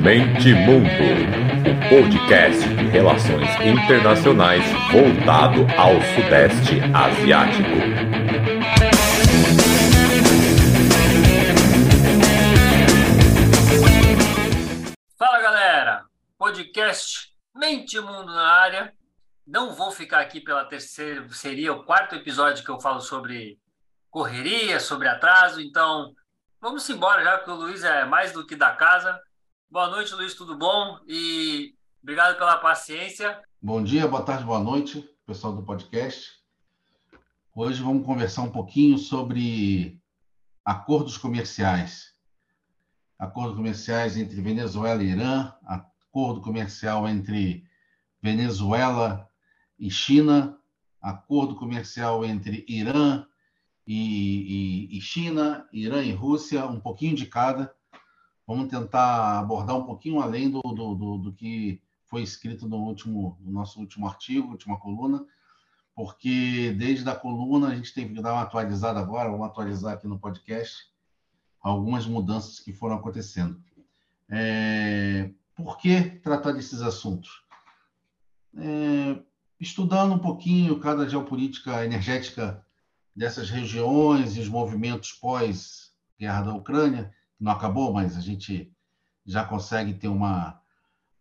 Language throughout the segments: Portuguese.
Mente Mundo, o podcast de relações internacionais voltado ao Sudeste Asiático. Fala galera, podcast Mente Mundo na área. Não vou ficar aqui pela terceira, seria o quarto episódio que eu falo sobre correria, sobre atraso, então vamos embora já, porque o Luiz é mais do que da casa. Boa noite, Luiz, tudo bom? E obrigado pela paciência. Bom dia, boa tarde, boa noite, pessoal do podcast. Hoje vamos conversar um pouquinho sobre acordos comerciais. Acordos comerciais entre Venezuela e Irã, acordo comercial entre Venezuela e China, acordo comercial entre Irã e, e, e, China, Irã e Rússia, um pouquinho de cada. Vamos tentar abordar um pouquinho além do, do, do, do que foi escrito no, último, no nosso último artigo, última coluna, porque desde a coluna a gente teve que dar uma atualizada agora, vamos atualizar aqui no podcast algumas mudanças que foram acontecendo. É, por que tratar desses assuntos? É, estudando um pouquinho cada geopolítica energética dessas regiões e os movimentos pós-guerra da Ucrânia, que não acabou, mas a gente já consegue ter uma,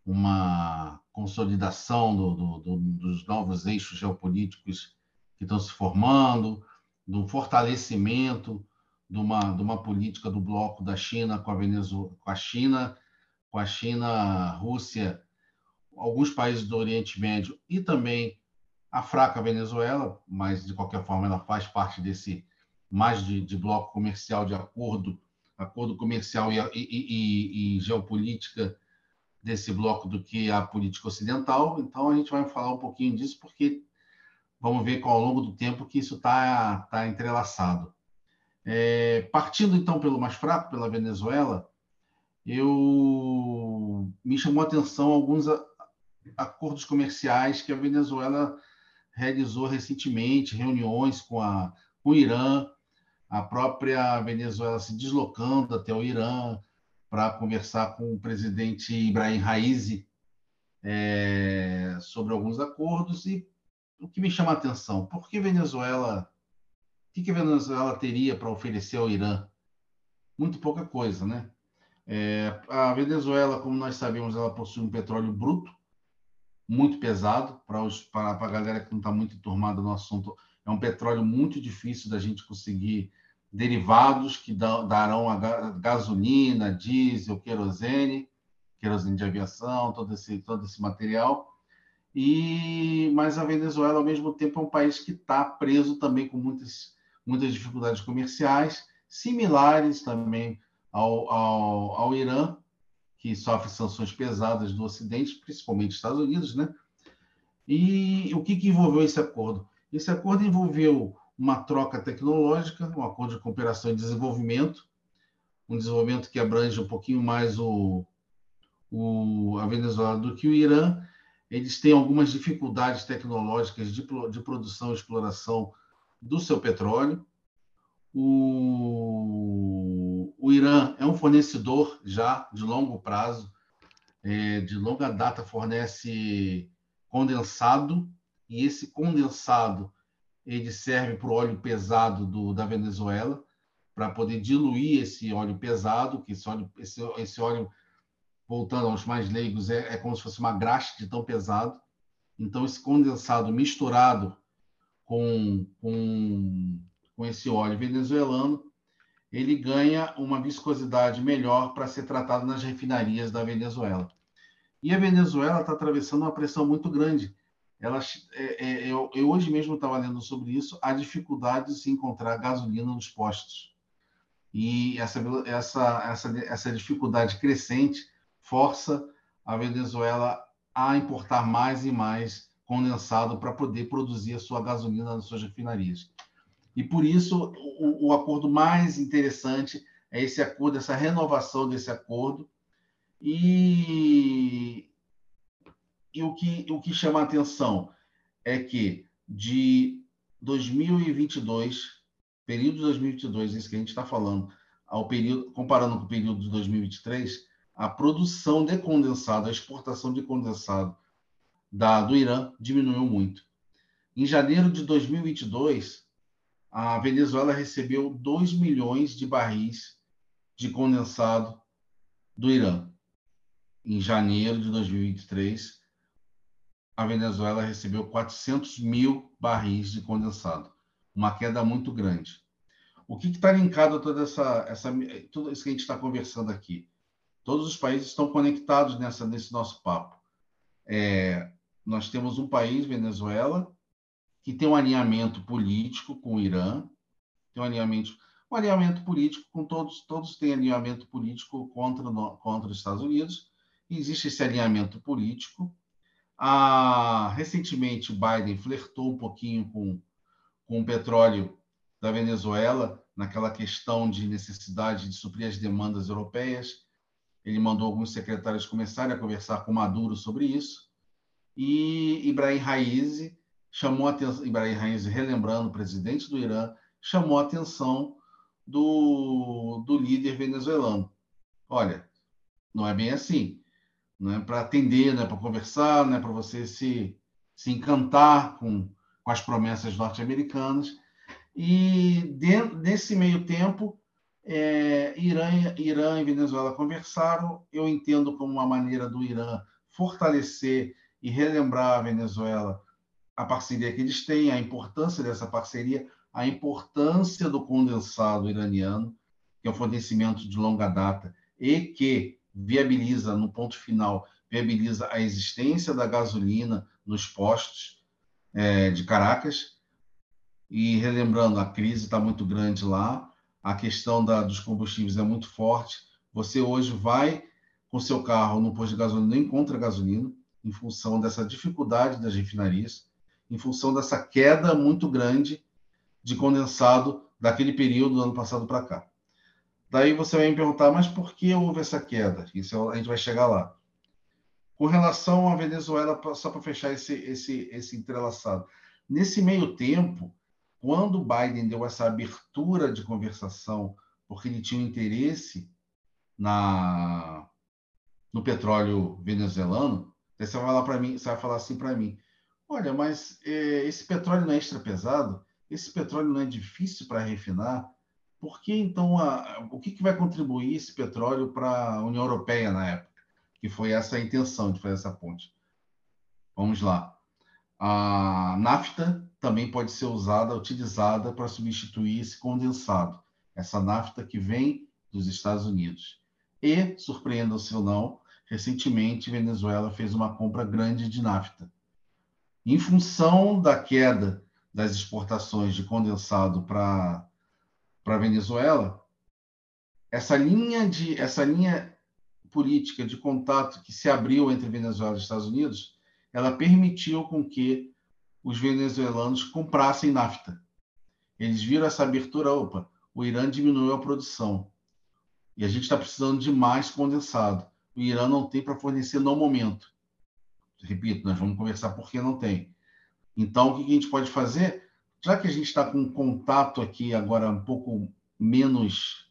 uma consolidação do, do, do, dos novos eixos geopolíticos que estão se formando, do fortalecimento de uma, de uma política do bloco da China com a Venezuela, com a China, com a China, Rússia, alguns países do Oriente Médio e também a fraca Venezuela, mas de qualquer forma ela faz parte desse mais de, de bloco comercial de acordo, acordo comercial e, e, e, e, geopolítica desse bloco do que a política ocidental. Então a gente vai falar um pouquinho disso porque vamos ver ao longo do tempo que isso está tá entrelaçado. É, partindo então pelo mais fraco, pela Venezuela, eu me chamou a atenção alguns acordos comerciais que a Venezuela realizou recentemente reuniões com, a, com o Irã, a própria Venezuela se deslocando até o Irã para conversar com o presidente Ibrahim Raisi é, sobre alguns acordos. E o que me chama a atenção, por que Venezuela, o que, que a Venezuela teria para oferecer ao Irã? Muito pouca coisa, né? É, a Venezuela, como nós sabemos, ela possui um petróleo bruto, muito pesado para, os, para, a galera que não está muito enturmada no assunto. É um petróleo muito difícil da gente conseguir derivados que darão a gasolina, diesel, querosene, querosene de aviação, todo esse, todo esse material. E mas a Venezuela, ao mesmo tempo, é um país que está preso também com muitas, muitas dificuldades comerciais, similares também ao, ao, ao Irã, que sofre sanções pesadas do Ocidente, principalmente Estados Unidos, né? E o que, que envolveu esse acordo? Esse acordo envolveu uma troca tecnológica, um acordo de cooperação e desenvolvimento, um desenvolvimento que abrange um pouquinho mais o, o, a Venezuela do que o Irã. Eles têm algumas dificuldades tecnológicas de, de produção e exploração do seu petróleo. O, o Irã é um fornecedor já de longo prazo, é, de longa data, fornece condensado, e esse condensado ele serve para o óleo pesado do, da Venezuela, para poder diluir esse óleo pesado, que esse óleo, esse, esse óleo voltando aos mais leigos, é, é como se fosse uma graxa de tão pesado. Então, esse condensado misturado com, com, com esse óleo venezuelano, ele ganha uma viscosidade melhor para ser tratado nas refinarias da Venezuela. E a Venezuela está atravessando uma pressão muito grande. Ela, é, é, eu, eu, hoje mesmo estava lendo sobre isso, a dificuldade de se encontrar gasolina nos postos. E essa, essa, essa, essa dificuldade crescente força a Venezuela a importar mais e mais condensado para poder produzir a sua gasolina nas suas refinarias. E por isso o, o acordo mais interessante é esse acordo, essa renovação desse acordo. E, e o, que, o que chama a atenção é que de 2022, período de 2022, isso que a gente está falando, ao período, comparando com o período de 2023, a produção de condensado, a exportação de condensado da, do Irã diminuiu muito. Em janeiro de 2022, a Venezuela recebeu 2 milhões de barris de condensado do Irã. Em janeiro de 2023, a Venezuela recebeu 400 mil barris de condensado, uma queda muito grande. O que está linkado a toda essa, essa, tudo isso que a gente está conversando aqui? Todos os países estão conectados nessa, nesse nosso papo. É, nós temos um país, Venezuela, que tem um alinhamento político com o Irã, tem um alinhamento, um alinhamento político com todos, todos têm alinhamento político contra, contra os Estados Unidos. Existe esse alinhamento político. Ah, recentemente, Biden flertou um pouquinho com, com o petróleo da Venezuela, naquela questão de necessidade de suprir as demandas europeias. Ele mandou alguns secretários começarem a conversar com Maduro sobre isso. E Ibrahim Raisi chamou a atenção, Ibrahim Raisi, relembrando o presidente do Irã, chamou a atenção do, do líder venezuelano. Olha, não é bem assim. Não é para atender, não é para conversar, não é para você se, se encantar com, com as promessas norte-americanas. E nesse meio tempo, é, Irã, Irã e Venezuela conversaram. Eu entendo como uma maneira do Irã fortalecer e relembrar a Venezuela a parceria que eles têm, a importância dessa parceria, a importância do condensado iraniano, que é um fornecimento de longa data e que viabiliza, no ponto final, viabiliza a existência da gasolina nos postos é, de Caracas. E relembrando, a crise está muito grande lá, a questão da, dos combustíveis é muito forte. Você hoje vai com seu carro no posto de gasolina, não encontra gasolina, em função dessa dificuldade das refinarias em função dessa queda muito grande de condensado daquele período do ano passado para cá. Daí você vai me perguntar, mas por que houve essa queda? Isso a gente vai chegar lá. Com relação à Venezuela, só para fechar esse, esse, esse entrelaçado. Nesse meio tempo, quando Biden deu essa abertura de conversação, porque ele tinha um interesse na, no petróleo venezuelano, você vai falar para mim, você vai falar assim para mim: Olha, mas é, esse petróleo não é extra pesado? Esse petróleo não é difícil para refinar? Por que então a, o que, que vai contribuir esse petróleo para a União Europeia na época? Que foi essa a intenção de fazer essa ponte. Vamos lá. A nafta também pode ser usada, utilizada para substituir esse condensado, essa nafta que vem dos Estados Unidos. E, surpreenda-se ou não, recentemente Venezuela fez uma compra grande de nafta em função da queda das exportações de condensado para a Venezuela, essa linha de essa linha política de contato que se abriu entre Venezuela e Estados Unidos, ela permitiu com que os venezuelanos comprassem nafta. Eles viram essa abertura, opa, o Irã diminuiu a produção e a gente está precisando de mais condensado. O Irã não tem para fornecer no momento repito, nós vamos conversar por que não tem. Então, o que a gente pode fazer? Já que a gente está com contato aqui agora um pouco menos.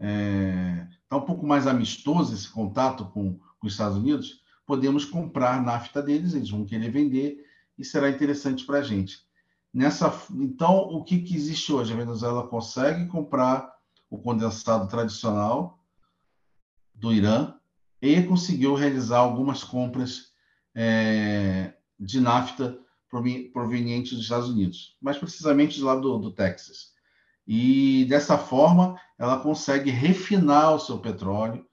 Está é, tá um pouco mais amistoso esse contato com, com os Estados Unidos, podemos comprar nafta deles, eles vão querer vender e será interessante para a gente. Nessa, então, o que, que existe hoje? A Venezuela consegue comprar o condensado tradicional do Irã e conseguiu realizar algumas compras é, de nafta proveniente dos Estados Unidos, mais precisamente lá do, do Texas. E dessa forma, ela consegue refinar o seu petróleo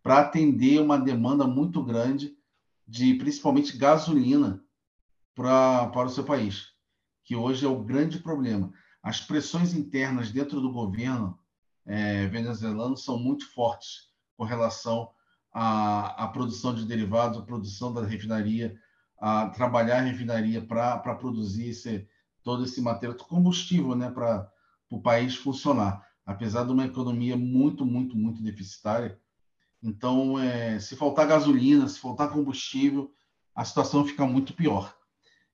para atender uma demanda muito grande de principalmente gasolina pra, para o seu país, que hoje é o grande problema. As pressões internas dentro do governo é, venezuelano são muito fortes com relação a, a produção de derivados, a produção da refinaria, a trabalhar a refinaria para produzir esse, todo esse material, combustível né, para o país funcionar, apesar de uma economia muito, muito, muito deficitária. Então, é, se faltar gasolina, se faltar combustível, a situação fica muito pior.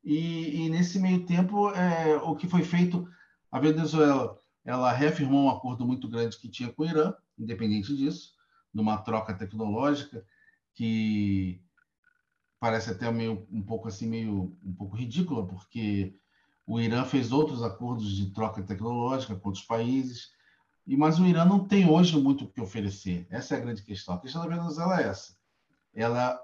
E, e nesse meio tempo, é, o que foi feito, a Venezuela ela reafirmou um acordo muito grande que tinha com o Irã, independente disso, numa troca tecnológica que parece até meio um pouco assim meio um pouco ridícula porque o Irã fez outros acordos de troca tecnológica com outros países e mas o Irã não tem hoje muito o que oferecer. Essa é a grande questão. A questão da Venezuela é essa. Ela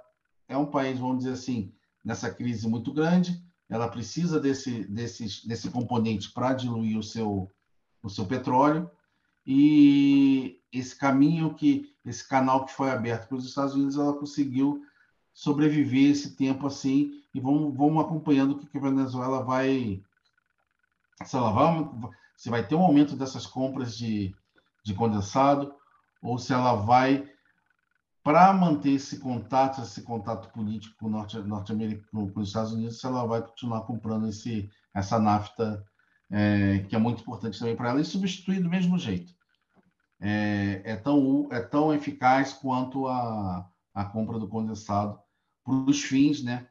é um país vamos dizer assim nessa crise muito grande. Ela precisa desse desse desse componente para diluir o seu o seu petróleo e esse caminho que esse canal que foi aberto para os Estados Unidos ela conseguiu sobreviver esse tempo assim. E vamos, vamos acompanhando o que a Venezuela vai se ela vai se vai ter um aumento dessas compras de, de condensado ou se ela vai para manter esse contato esse contato político norte, norte-americano com os Estados Unidos se ela vai continuar comprando esse essa nafta é, que é muito importante também para ela e substituir do mesmo jeito é, é, tão é tão eficaz quanto a, a compra do condensado para os fins, né,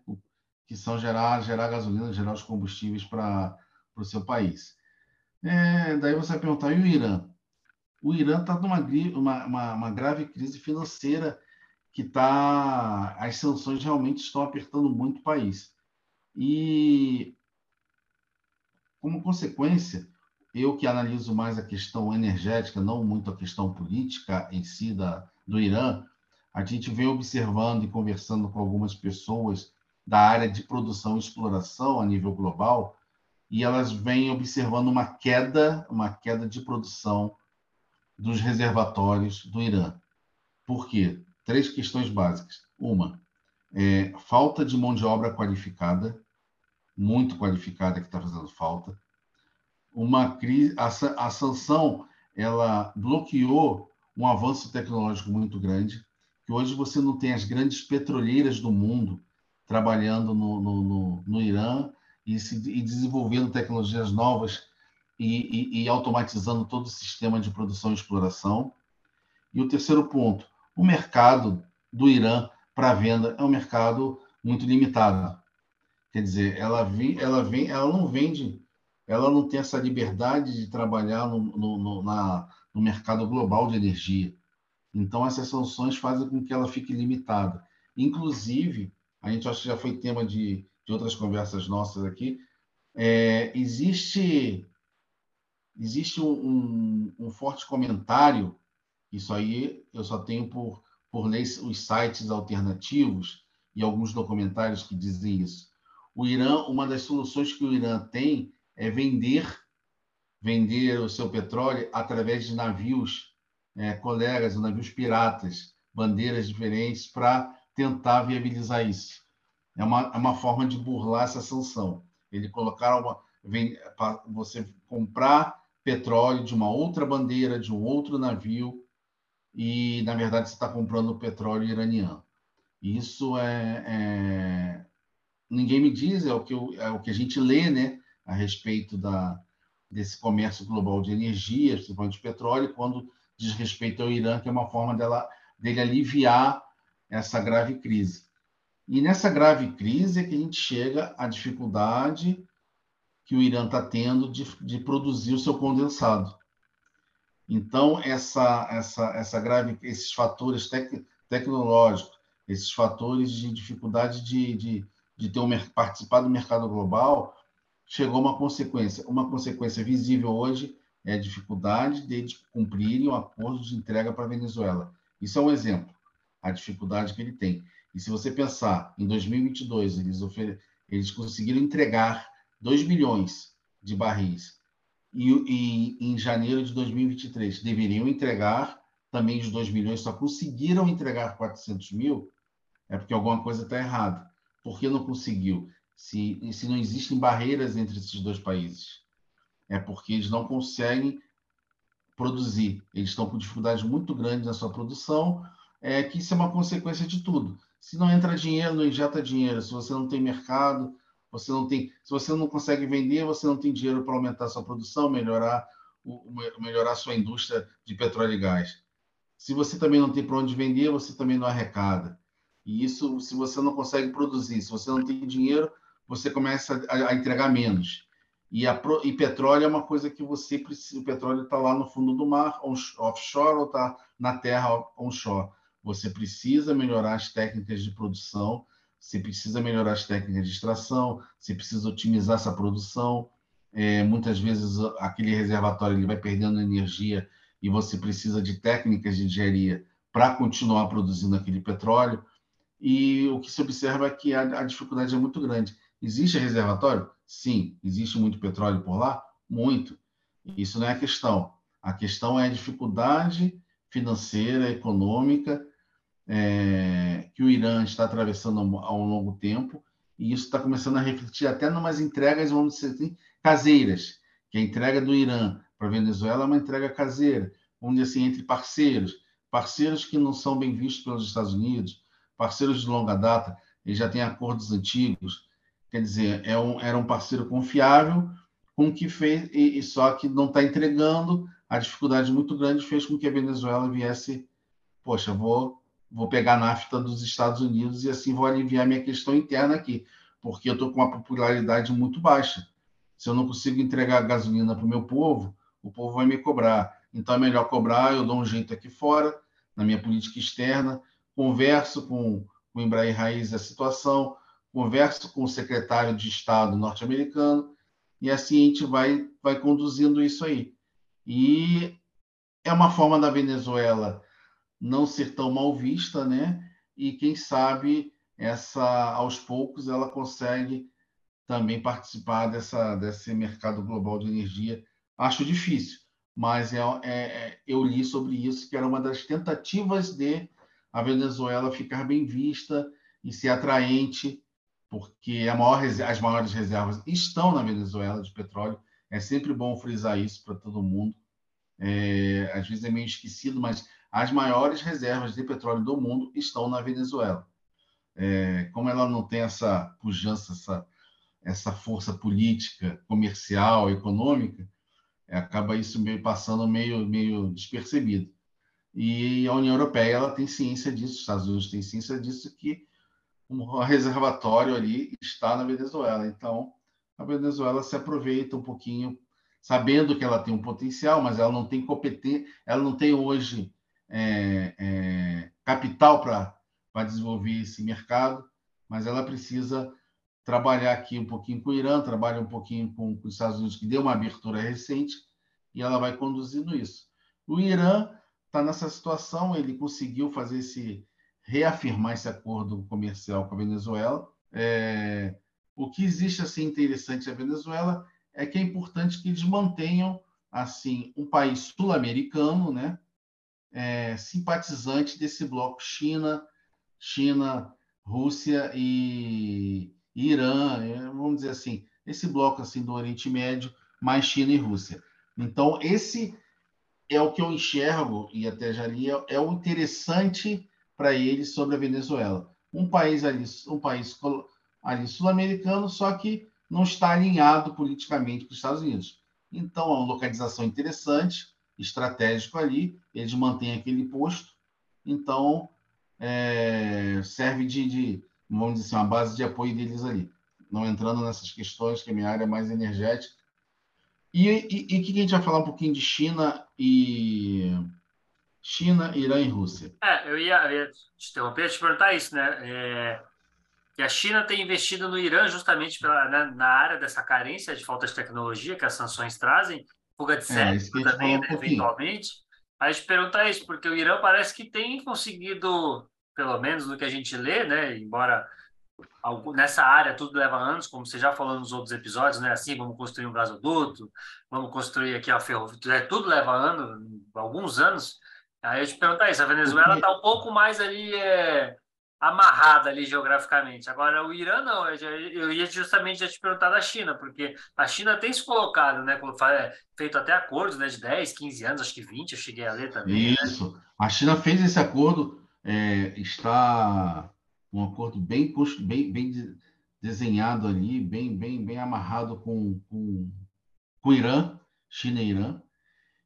que são gerar, gerar gasolina, gerar os combustíveis para o seu país. É, daí você vai perguntar, e o Irã? O Irã está numa uma, uma, uma, grave crise financeira que está... As sanções realmente estão apertando muito o país. E, como consequência, eu que analiso mais a questão energética, não muito a questão política em si da, do Irã, a gente vem observando e conversando com algumas pessoas da área de produção e exploração a nível global, e elas vêm observando uma queda, uma queda de produção dos reservatórios do Irã. Por quê? Três questões básicas. Uma, é, falta de mão de obra qualificada, muito qualificada que está fazendo falta. Uma crise, a, a sanção ela bloqueou um avanço tecnológico muito grande que hoje você não tem as grandes petroleiras do mundo trabalhando no, no, no, no Irã e, se, e, desenvolvendo tecnologias novas e, e, e, automatizando todo o sistema de produção e exploração. E o terceiro ponto, o mercado do Irã para venda é um mercado muito limitado. Quer dizer, ela, vem, ela, vem, ela não vende, ela não tem essa liberdade de trabalhar no, no, na, no mercado global de energia. Então, essas sanções fazem com que ela fique limitada. Inclusive, a gente acha que já foi tema de, de outras conversas nossas aqui, é, existe, existe um, um, um, forte comentário, isso aí eu só tenho por, por ler os sites alternativos e alguns documentários que dizem isso. O Irã, uma das soluções que o Irã tem é vender vender o seu petróleo através de navios é, colegas, navios piratas, bandeiras diferentes, para tentar viabilizar isso. É uma, é uma forma de burlar essa sanção. Ele colocar uma. Vem, você comprar petróleo de uma outra bandeira, de um outro navio, e, na verdade, você está comprando petróleo iraniano. Isso é, é, Ninguém me diz, é o, que eu, é o que a gente lê né, a respeito da, desse comércio global de energia, principalmente de petróleo, quando diz respeito ao Irã, que é uma forma dela, dele aliviar essa grave crise. E nessa grave crise é que a gente chega à dificuldade que o Irã está tendo de, de, produzir o seu condensado. Então, essa, essa, essa grave, esses fatores tec, tecnológicos, esses fatores de dificuldade de, de, de ter um, participar do mercado global, chegou uma consequência. Uma consequência visível hoje é a dificuldade deles cumprirem o acordo de entrega para a Venezuela. Isso é um exemplo, a dificuldade que ele tem. E se você pensar, em 2022, eles, ofer... eles conseguiram entregar 2 milhões de barris. E, e, em janeiro de 2023 deveriam entregar também os 2 milhões, só conseguiram entregar 400 mil, é porque alguma coisa está errada. Por que não conseguiu? Se, se não existem barreiras entre esses dois países é porque eles não conseguem produzir. Eles estão com dificuldades muito grandes na sua produção, é que isso é uma consequência de tudo. Se não entra dinheiro, não injeta dinheiro. Se você não tem mercado, você não tem. Se você não consegue vender, você não tem dinheiro para aumentar sua produção, melhorar o, melhorar sua indústria de petróleo e gás. Se você também não tem para onde vender, você também não arrecada. E isso, se você não consegue produzir, se você não tem dinheiro, você começa a, a entregar menos. E, a, e petróleo é uma coisa que você precisa. O petróleo está lá no fundo do mar, offshore, ou está na terra onshore. Você precisa melhorar as técnicas de produção, você precisa melhorar as técnicas de extração, você precisa otimizar essa produção. É, muitas vezes aquele reservatório ele vai perdendo energia e você precisa de técnicas de engenharia para continuar produzindo aquele petróleo. E o que se observa é que a, a dificuldade é muito grande. Existe reservatório? Sim. Existe muito petróleo por lá? Muito. Isso não é a questão. A questão é a dificuldade financeira, econômica, é, que o Irã está atravessando há um longo tempo, e isso está começando a refletir até em umas entregas, vamos dizer assim, caseiras, que a entrega do Irã para a Venezuela é uma entrega caseira, vamos dizer assim, entre parceiros, parceiros que não são bem vistos pelos Estados Unidos, parceiros de longa data, eles já têm acordos antigos, quer dizer, é um, era um parceiro confiável, com que fez, e, e só que não está entregando, a dificuldade muito grande fez com que a Venezuela viesse, poxa, vou, vou pegar a nafta dos Estados Unidos e assim vou aliviar minha questão interna aqui, porque eu estou com uma popularidade muito baixa. Se eu não consigo entregar gasolina para o meu povo, o povo vai me cobrar. Então é melhor cobrar, eu dou um jeito aqui fora, na minha política externa, converso com, o Embraer Raiz a situação, converso com o secretário de Estado norte-americano, e assim a gente vai, vai conduzindo isso aí. E é uma forma da Venezuela não ser tão mal vista, né? E quem sabe essa aos poucos ela consegue também participar dessa, desse mercado global de energia. Acho difícil, mas é, é, é, eu li sobre isso, que era uma das tentativas de a Venezuela ficar bem vista e ser atraente, porque maior, as maiores reservas estão na Venezuela de petróleo. É sempre bom frisar isso para todo mundo. É, às vezes é meio esquecido, mas as maiores reservas de petróleo do mundo estão na Venezuela. É, como ela não tem essa pujança, essa, essa força política, comercial, econômica, é, acaba isso meio passando meio, meio despercebido. E a União Europeia ela tem ciência disso, os Estados Unidos têm ciência disso, que um reservatório ali está na Venezuela. Então, a Venezuela se aproveita um pouquinho, sabendo que ela tem um potencial, mas ela não tem competência, ela não tem hoje é, é, capital para desenvolver esse mercado, mas ela precisa trabalhar aqui um pouquinho com o Irã, trabalha um pouquinho com, com os Estados Unidos, que deu uma abertura recente, e ela vai conduzindo isso. O Irã está nessa situação, ele conseguiu fazer esse reafirmar esse acordo comercial com a Venezuela. É, o que existe assim interessante na Venezuela é que é importante que eles mantenham assim um país sul-americano, né, é, simpatizante desse bloco China, China, Rússia e, Irã, é, vamos dizer assim, esse bloco assim do Oriente Médio, mais China e Rússia. Então, esse é o que eu enxergo, e até já li, é, é o interessante para eles sobre a Venezuela. Um país ali, um país ali sul-americano, só que não está alinhado politicamente com os Estados Unidos. Então, é uma localização interessante, estratégico ali, eles mantêm aquele posto, então é, serve de, de vamos dizer assim, uma base de apoio deles ali. Não entrando nessas questões, que a minha área é mais energética. E, e que a gente vai falar um pouquinho de China e China, Irã e Rússia. É, eu ia, eu ia te interromper, te perguntar isso, né? É, que a China tem investido no Irã justamente pela, né, na área dessa carência de falta de tecnologia que as sanções trazem, fuga de é, cérebro também, um né, eventualmente. A gente pergunta isso, porque o Irã parece que tem conseguido pelo menos no que a gente lê, né? Embora nessa área tudo leva anos, como você já falou nos outros episódios, né? Assim, vamos construir um gasoduto, vamos construir aqui a ferrovia, é, tudo leva anos, alguns anos. Aí eu te perguntar isso, a Venezuela está um pouco mais ali é, amarrada ali geograficamente. Agora o Irã não, eu, ia justamente já te perguntar da China, porque a China tem se colocado, né? É, feito até acordos né, de 10, 15 anos, acho que 20, eu cheguei a ler também. Né? Isso. Né? A China fez esse acordo é, está um acordo bem, bem, bem desenhado ali, bem, bem, bem amarrado com, com, com o Irã, China e Irã.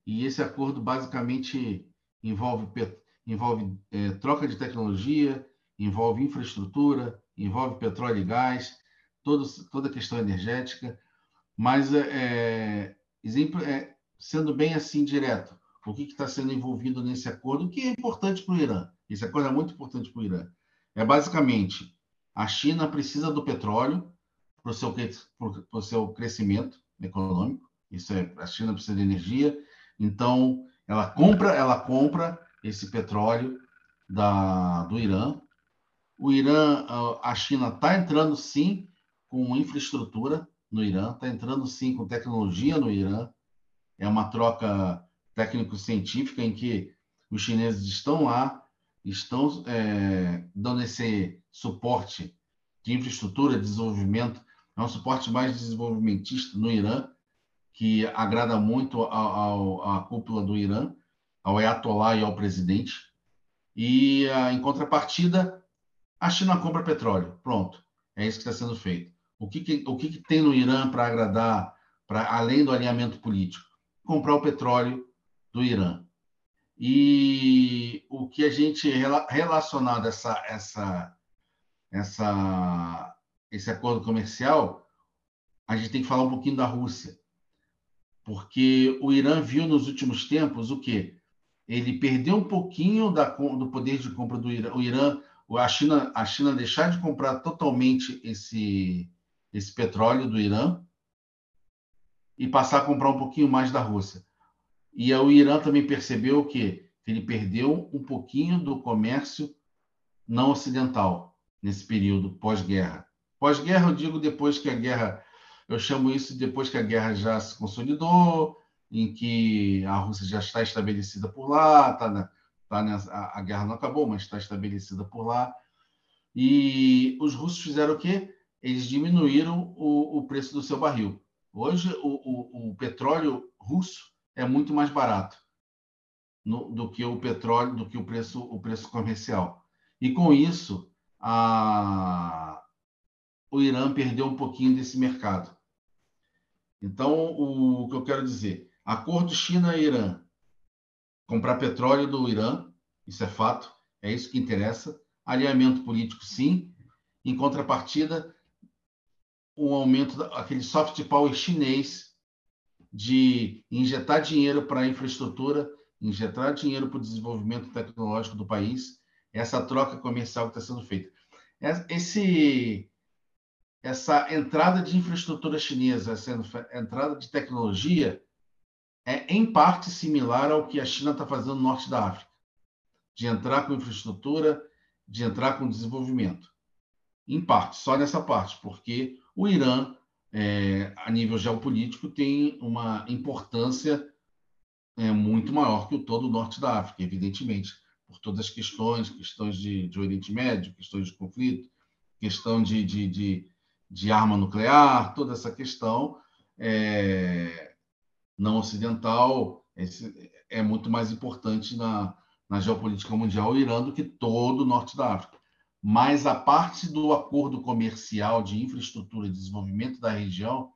E esse acordo basicamente envolve, envolve é, troca de tecnologia, envolve infraestrutura, envolve petróleo e gás, todo, toda a questão energética. Mas, é, é exemplo, é, sendo bem assim direto, o que está sendo envolvido nesse acordo, que é importante para o Irã. Esse acordo é muito importante para o Irã. É basicamente a China precisa do petróleo para o seu, seu crescimento econômico. Isso é, a China precisa de energia, então ela compra, ela compra esse petróleo da, do Irã. O Irã, a China está entrando sim com infraestrutura no Irã, está entrando sim com tecnologia no Irã. É uma troca técnico-científica em que os chineses estão lá, estão é, dando esse suporte de infraestrutura, de desenvolvimento, é um suporte mais desenvolvimentista no Irã, que agrada muito à cúpula do Irã, ao Ayatollah e ao presidente. E, ah, em contrapartida, a China compra petróleo. Pronto, é isso que está sendo feito. O que, que o que, que tem no Irã para agradar, para além do alinhamento político? Comprar o petróleo do Irã. E o que a gente relacionado essa, essa, essa, esse acordo comercial, a gente tem que falar um pouquinho da Rússia. Porque o Irã viu nos últimos tempos o quê? Ele perdeu um pouquinho da, do poder de compra do Irã. O Irã, a China, a China deixar de comprar totalmente esse, esse petróleo do Irã e passar a comprar um pouquinho mais da Rússia. E o Irã também percebeu que ele perdeu um pouquinho do comércio não ocidental nesse período pós-guerra. Pós-guerra, eu digo depois que a guerra, eu chamo isso depois que a guerra já se consolidou, em que a Rússia já está estabelecida por lá, tá na, tá nessa, a, a guerra não acabou, mas está estabelecida por lá. E os russos fizeram o quê? Eles diminuíram o, o preço do seu barril. Hoje, o, o, o petróleo russo é muito mais barato no, do que o petróleo, do que o preço, o preço comercial. E com isso, a, o Irã perdeu um pouquinho desse mercado. Então, o, o que eu quero dizer, acordo China e Irã, comprar petróleo do Irã, isso é fato, é isso que interessa. Alinhamento político, sim. Em contrapartida, um aumento, aquele soft power chinês de injetar dinheiro para a infraestrutura, injetar dinheiro para o desenvolvimento tecnológico do país, essa troca comercial que está sendo feita. Esse, essa entrada de infraestrutura chinesa, essa entrada de tecnologia, é em parte similar ao que a China está fazendo no norte da África, de entrar com infraestrutura, de entrar com desenvolvimento. Em parte, só nessa parte, porque o Irã é, a nível geopolítico, tem uma importância é, muito maior que o todo o norte da África, evidentemente, por todas as questões, questões de, de Oriente Médio, questões de conflito, questão de, de, de, de arma nuclear, toda essa questão é, não ocidental é muito mais importante na, na geopolítica mundial o Irã do que todo o norte da África mas a parte do acordo comercial de infraestrutura e desenvolvimento da região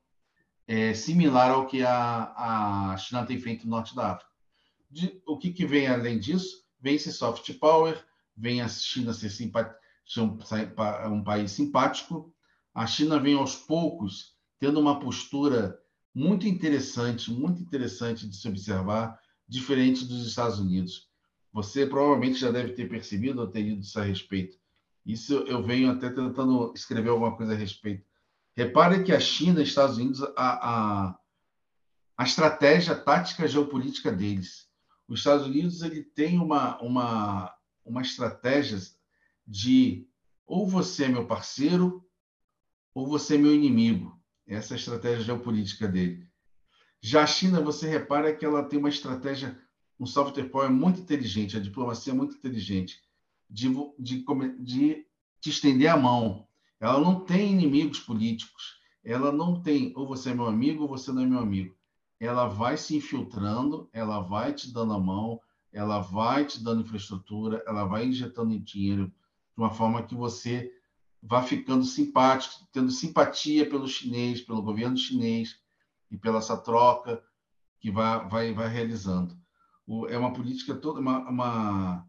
é similar ao que a, a China tem feito no norte da África. De, o que, que, vem além disso? Vem esse soft power, vem a China ser, um, país simpático, a China vem aos poucos tendo uma postura muito interessante, muito interessante de se observar, diferente dos Estados Unidos. Você provavelmente já deve ter percebido ou ter lido isso a respeito. Isso eu venho até tentando escrever alguma coisa a respeito. Repare que a China e os Estados Unidos, a, a, a estratégia a tática geopolítica deles. Os Estados Unidos ele tem uma, uma, uma estratégia de ou você é meu parceiro ou você é meu inimigo. Essa é a estratégia geopolítica dele. Já a China, você repara que ela tem uma estratégia, um soft power muito inteligente, a diplomacia muito inteligente de, de, de, de estender a mão. Ela não tem inimigos políticos. Ela não tem ou você é meu amigo ou você não é meu amigo. Ela vai se infiltrando, ela vai te dando a mão, ela vai te dando infraestrutura, ela vai injetando dinheiro de uma forma que você vá ficando simpático, tendo simpatia pelo chinês, pelo governo chinês e pela essa troca que vai, vai, vai realizando. O, é uma política toda, uma, uma,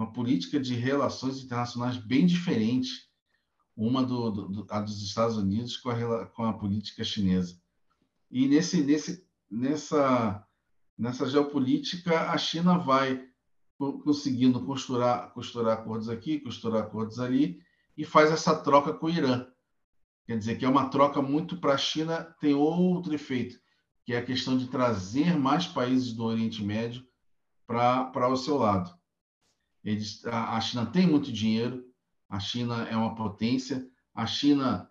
uma política de relações internacionais bem diferente, uma do, do, a dos Estados Unidos com a, com a política chinesa. E nesse, nesse, nessa, nessa geopolítica, a China vai conseguindo costurar, costurar acordos aqui, costurar acordos ali, e faz essa troca com o Irã. Quer dizer que é uma troca muito para a China, tem outro efeito, que é a questão de trazer mais países do Oriente Médio para o seu lado. Eles, a, a China tem muito dinheiro, a China é uma potência, a China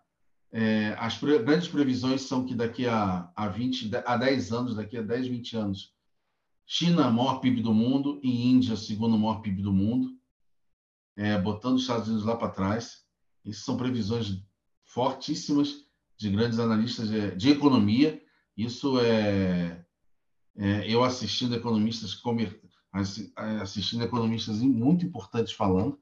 é, as pre grandes previsões são que daqui a, a, 20, a 10 anos, daqui a 10, 20 anos, China, maior PIB do mundo, e Índia, segundo maior PIB do mundo, é, botando os Estados Unidos lá para trás. Essas são previsões fortíssimas de grandes analistas de, de economia. Isso é, é, eu assistindo economistas assistindo economistas muito importantes falando.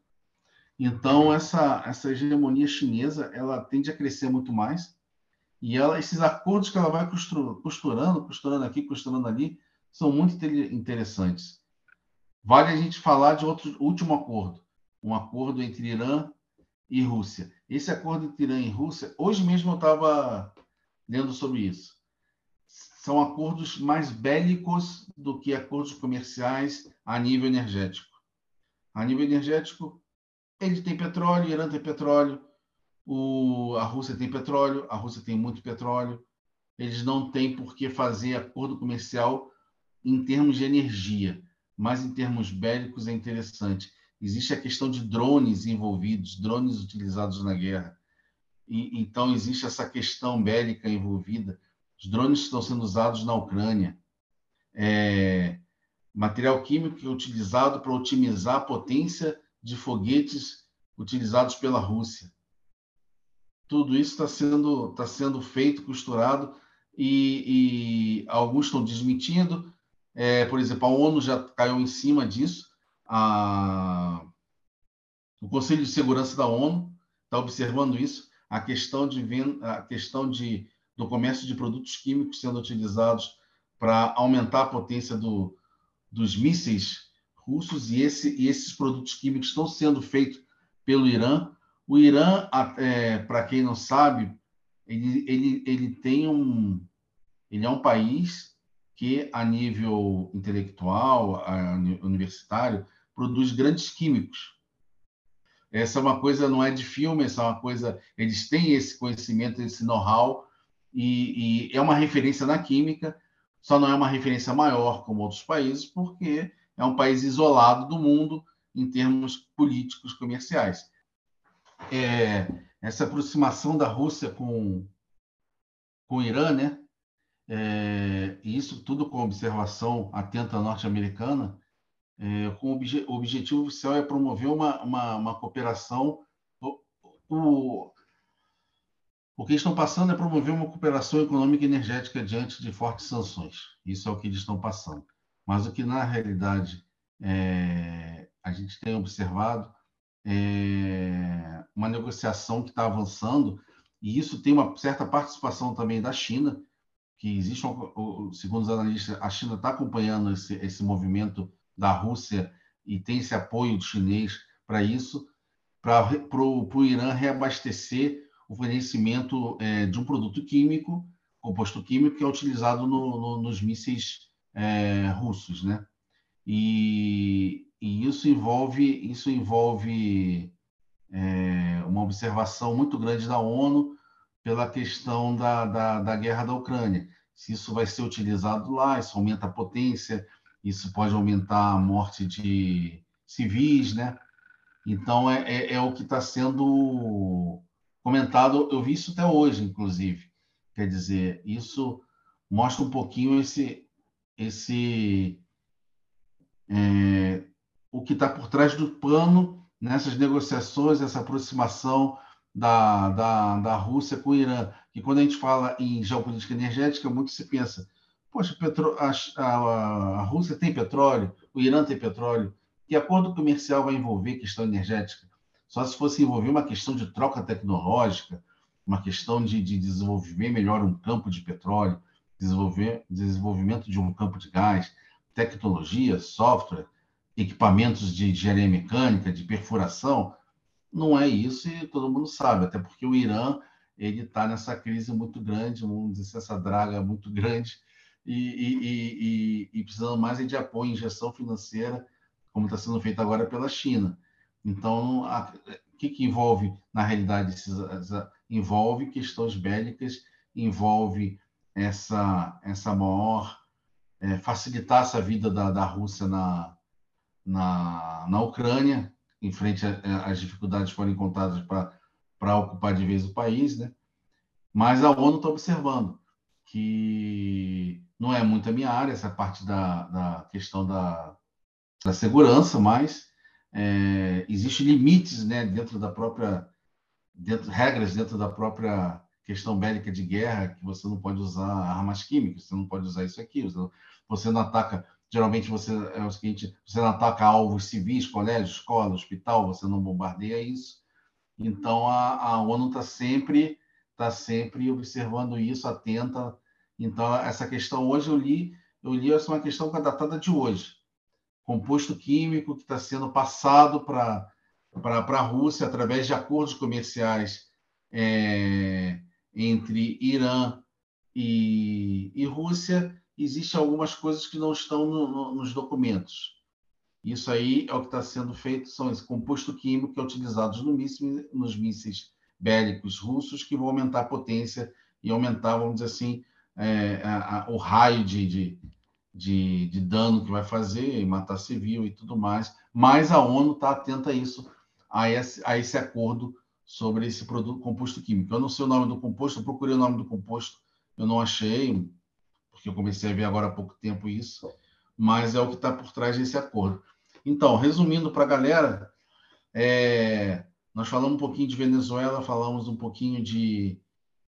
Então essa essa hegemonia chinesa ela tende a crescer muito mais e ela esses acordos que ela vai costurando, costurando aqui, costurando ali, são muito interessantes. Vale a gente falar de outro último acordo, um acordo entre Irã e Rússia. Esse acordo entre Irã e Rússia, hoje mesmo eu estava lendo sobre isso. São acordos mais bélicos do que acordos comerciais a nível energético. A nível energético, ele tem petróleo, Irã tem petróleo, o, a Rússia tem petróleo, a Rússia tem muito petróleo. Eles não têm por que fazer acordo comercial em termos de energia, mas em termos bélicos é interessante. Existe a questão de drones envolvidos, drones utilizados na guerra. E, então, existe essa questão bélica envolvida. Os drones estão sendo usados na Ucrânia. É, material químico é utilizado para otimizar a potência de foguetes utilizados pela Rússia. Tudo isso está sendo, tá sendo feito, costurado, e, e alguns estão desmentindo, é, por exemplo, a ONU já caiu em cima disso. A... O Conselho de Segurança da ONU está observando isso. A questão de a questão de do comércio de produtos químicos sendo utilizados para aumentar a potência do, dos mísseis russos e, esse, e esses produtos químicos estão sendo feitos pelo Irã. O Irã, é, para quem não sabe, ele, ele, ele tem um ele é um país que, a nível intelectual, a, universitário, produz grandes químicos. Essa é uma coisa, não é de filme, essa é uma coisa. Eles têm esse conhecimento, esse know-how, e, e é uma referência na química, só não é uma referência maior como outros países, porque é um país isolado do mundo em termos políticos comerciais. É, essa aproximação da Rússia com, com o Irã, né, é, e isso tudo com observação atenta norte-americana, é, com obje, o objetivo oficial é promover uma, uma, uma cooperação. O, o que estão passando é promover uma cooperação econômica e energética diante de fortes sanções. Isso é o que eles estão passando. Mas o que, na realidade, é, a gente tem observado é uma negociação que está avançando, e isso tem uma certa participação também da China, que existe, segundo os analistas, a China está acompanhando esse, esse movimento da Rússia e tem esse apoio chinês para isso, para o Irã reabastecer o fornecimento é, de um produto químico, composto químico, que é utilizado no, no, nos mísseis é, russos, né? E, e, isso envolve, isso envolve é, uma observação muito grande da ONU pela questão da, da, da guerra da Ucrânia. Se isso vai ser utilizado lá, isso aumenta a potência, isso pode aumentar a morte de civis, né? Então, é, é, é o que está sendo comentado. Eu vi isso até hoje, inclusive. Quer dizer, isso mostra um pouquinho esse, esse é, o que está por trás do pano nessas negociações, essa aproximação da, da, da Rússia com o Irã. E quando a gente fala em geopolítica energética, muito se pensa, poxa, petro, a, a, a Rússia tem petróleo, o Irã tem petróleo, que acordo comercial vai envolver questão energética? Só se fosse envolver uma questão de troca tecnológica, uma questão de, de desenvolver melhor um campo de petróleo, desenvolver desenvolvimento de um campo de gás, tecnologia, software, equipamentos de engenharia mecânica, de perfuração, não é isso e todo mundo sabe, até porque o Irã ele está nessa crise muito grande, vamos dizer assim, essa draga muito grande, e, e, e, e precisando mais de apoio, injeção financeira, como está sendo feito agora pela China. Então, o que, que envolve, na realidade, esses, essa, envolve questões bélicas, envolve essa, essa maior é, facilitar essa vida da, da Rússia na, na, na Ucrânia, em frente às dificuldades que foram encontradas para ocupar de vez o país, né? Mas a ONU está observando que não é muito a minha área, essa parte da, da questão da, da segurança, mas é, existem limites né, dentro da própria, dentro, regras dentro da própria questão bélica de guerra, que você não pode usar armas químicas, você não pode usar isso aqui, você não, você não ataca, geralmente você é o seguinte, você não ataca alvos civis, colégio, escola, hospital, você não bombardeia isso. Então a, a ONU está sempre está sempre observando isso, atenta. Então essa questão hoje eu li, eu li essa é uma questão datada de hoje, composto químico que está sendo passado para a Rússia através de acordos comerciais é, entre Irã e, e Rússia, existem algumas coisas que não estão no, no, nos documentos. Isso aí é o que está sendo feito, são esse composto químico que é utilizado no míssil, nos mísseis bélicos russos, que vão aumentar a potência e aumentar, vamos dizer assim, é, a, a, o raio de, de, de, de, dano que vai fazer, e matar civil e tudo mais. Mas a ONU está atenta a isso, a esse, a esse acordo sobre esse produto composto químico. Eu não sei o nome do composto, eu procurei o nome do composto, eu não achei, porque eu comecei a ver agora há pouco tempo isso, mas é o que está por trás desse acordo. Então, resumindo para a galera, é, nós falamos um pouquinho de Venezuela, falamos um pouquinho de,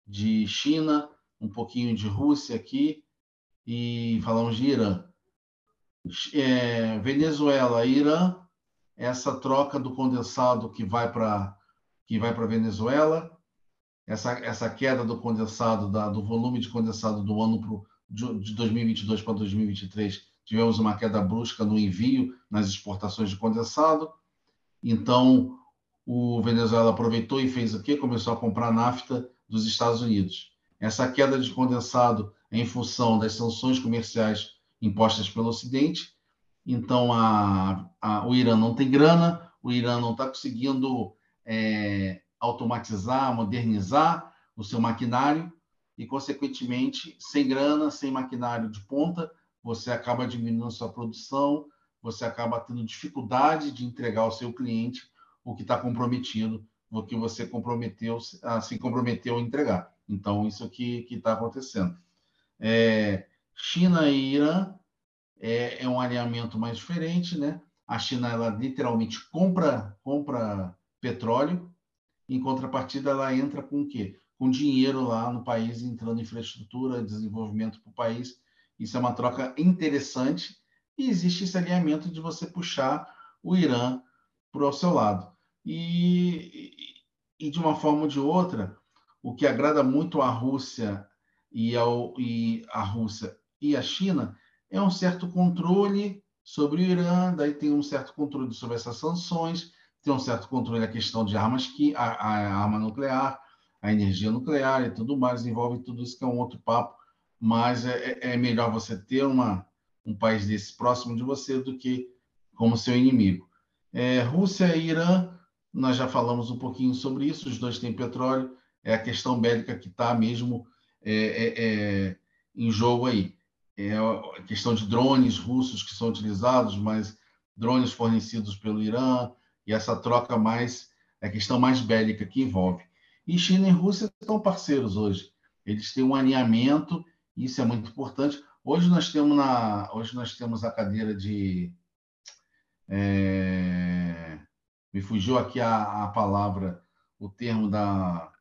de China, um pouquinho de Rússia aqui e falamos de Irã. É, Venezuela Irã, essa troca do condensado que vai para que vai para Venezuela, essa, essa queda do condensado, da, do volume de condensado do ano pro, de, de 2022 para 2023, tivemos uma queda brusca no envio, nas exportações de condensado. Então, o Venezuela aproveitou e fez o quê? Começou a comprar nafta dos Estados Unidos. Essa queda de condensado em função das sanções comerciais impostas pelo Ocidente. Então, a, a, o Irã não tem grana, o Irã não está conseguindo é, automatizar, modernizar o seu maquinário e, consequentemente, sem grana, sem maquinário de ponta, você acaba diminuindo sua produção, você acaba tendo dificuldade de entregar ao seu cliente o que está comprometido, o que você comprometeu, se comprometeu a entregar. Então, isso que está acontecendo. É, China e Irã é, é, um alinhamento mais diferente, né? A China, ela literalmente compra, compra petróleo, em contrapartida, ela entra com o quê? Com dinheiro lá no país, entrando em infraestrutura, desenvolvimento para o país. Isso é uma troca interessante e existe esse alinhamento de você puxar o Irã para o seu lado. E, e, de uma forma ou de outra, o que agrada muito à Rússia e, ao, e a Rússia e a China é um certo controle sobre o Irã, daí tem um certo controle sobre essas sanções, tem um certo controle na questão de armas que a, a, arma nuclear, a energia nuclear e tudo mais, envolve tudo isso que é um outro papo, mas é, é, é melhor você ter uma, um país desse próximo de você do que como seu inimigo. É, Rússia e Irã, nós já falamos um pouquinho sobre isso, os dois têm petróleo, é a questão bélica que está mesmo é, é, é, em jogo aí. É a questão de drones russos que são utilizados, mas drones fornecidos pelo Irã, e essa troca mais, a questão mais bélica que envolve. E China e Rússia são parceiros hoje. Eles têm um alinhamento, isso é muito importante. Hoje nós temos, na, hoje nós temos a cadeira de. É, me fugiu aqui a, a palavra, o termo da.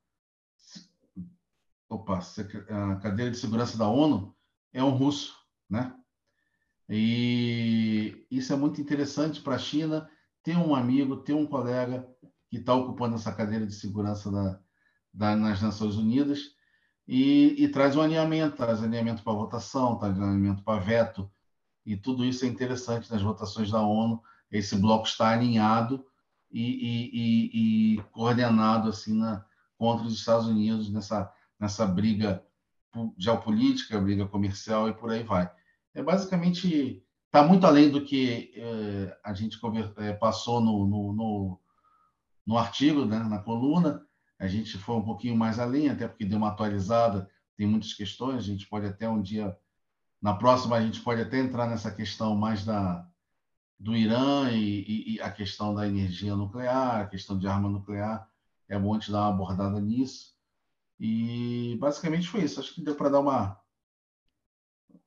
Opa, a cadeira de segurança da ONU é um russo, né? E isso é muito interessante para a China ter um amigo, ter um colega que está ocupando essa cadeira de segurança da, da, nas Nações Unidas e, e, traz um alinhamento, traz alinhamento para votação, traz alinhamento para veto, e tudo isso é interessante nas votações da ONU. Esse bloco está alinhado e, e, e coordenado assim na, contra os Estados Unidos nessa, nessa briga geopolítica, briga comercial e por aí vai. É basicamente está muito além do que é, a gente é, passou no, no, no, no artigo, né, na coluna. A gente foi um pouquinho mais além, até porque deu uma atualizada, tem muitas questões. A gente pode até um dia, na próxima, a gente pode até entrar nessa questão mais da, do Irã e, e, e a questão da energia nuclear, a questão de arma nuclear. É bom gente dar uma abordada nisso. E basicamente foi isso. Acho que deu para dar uma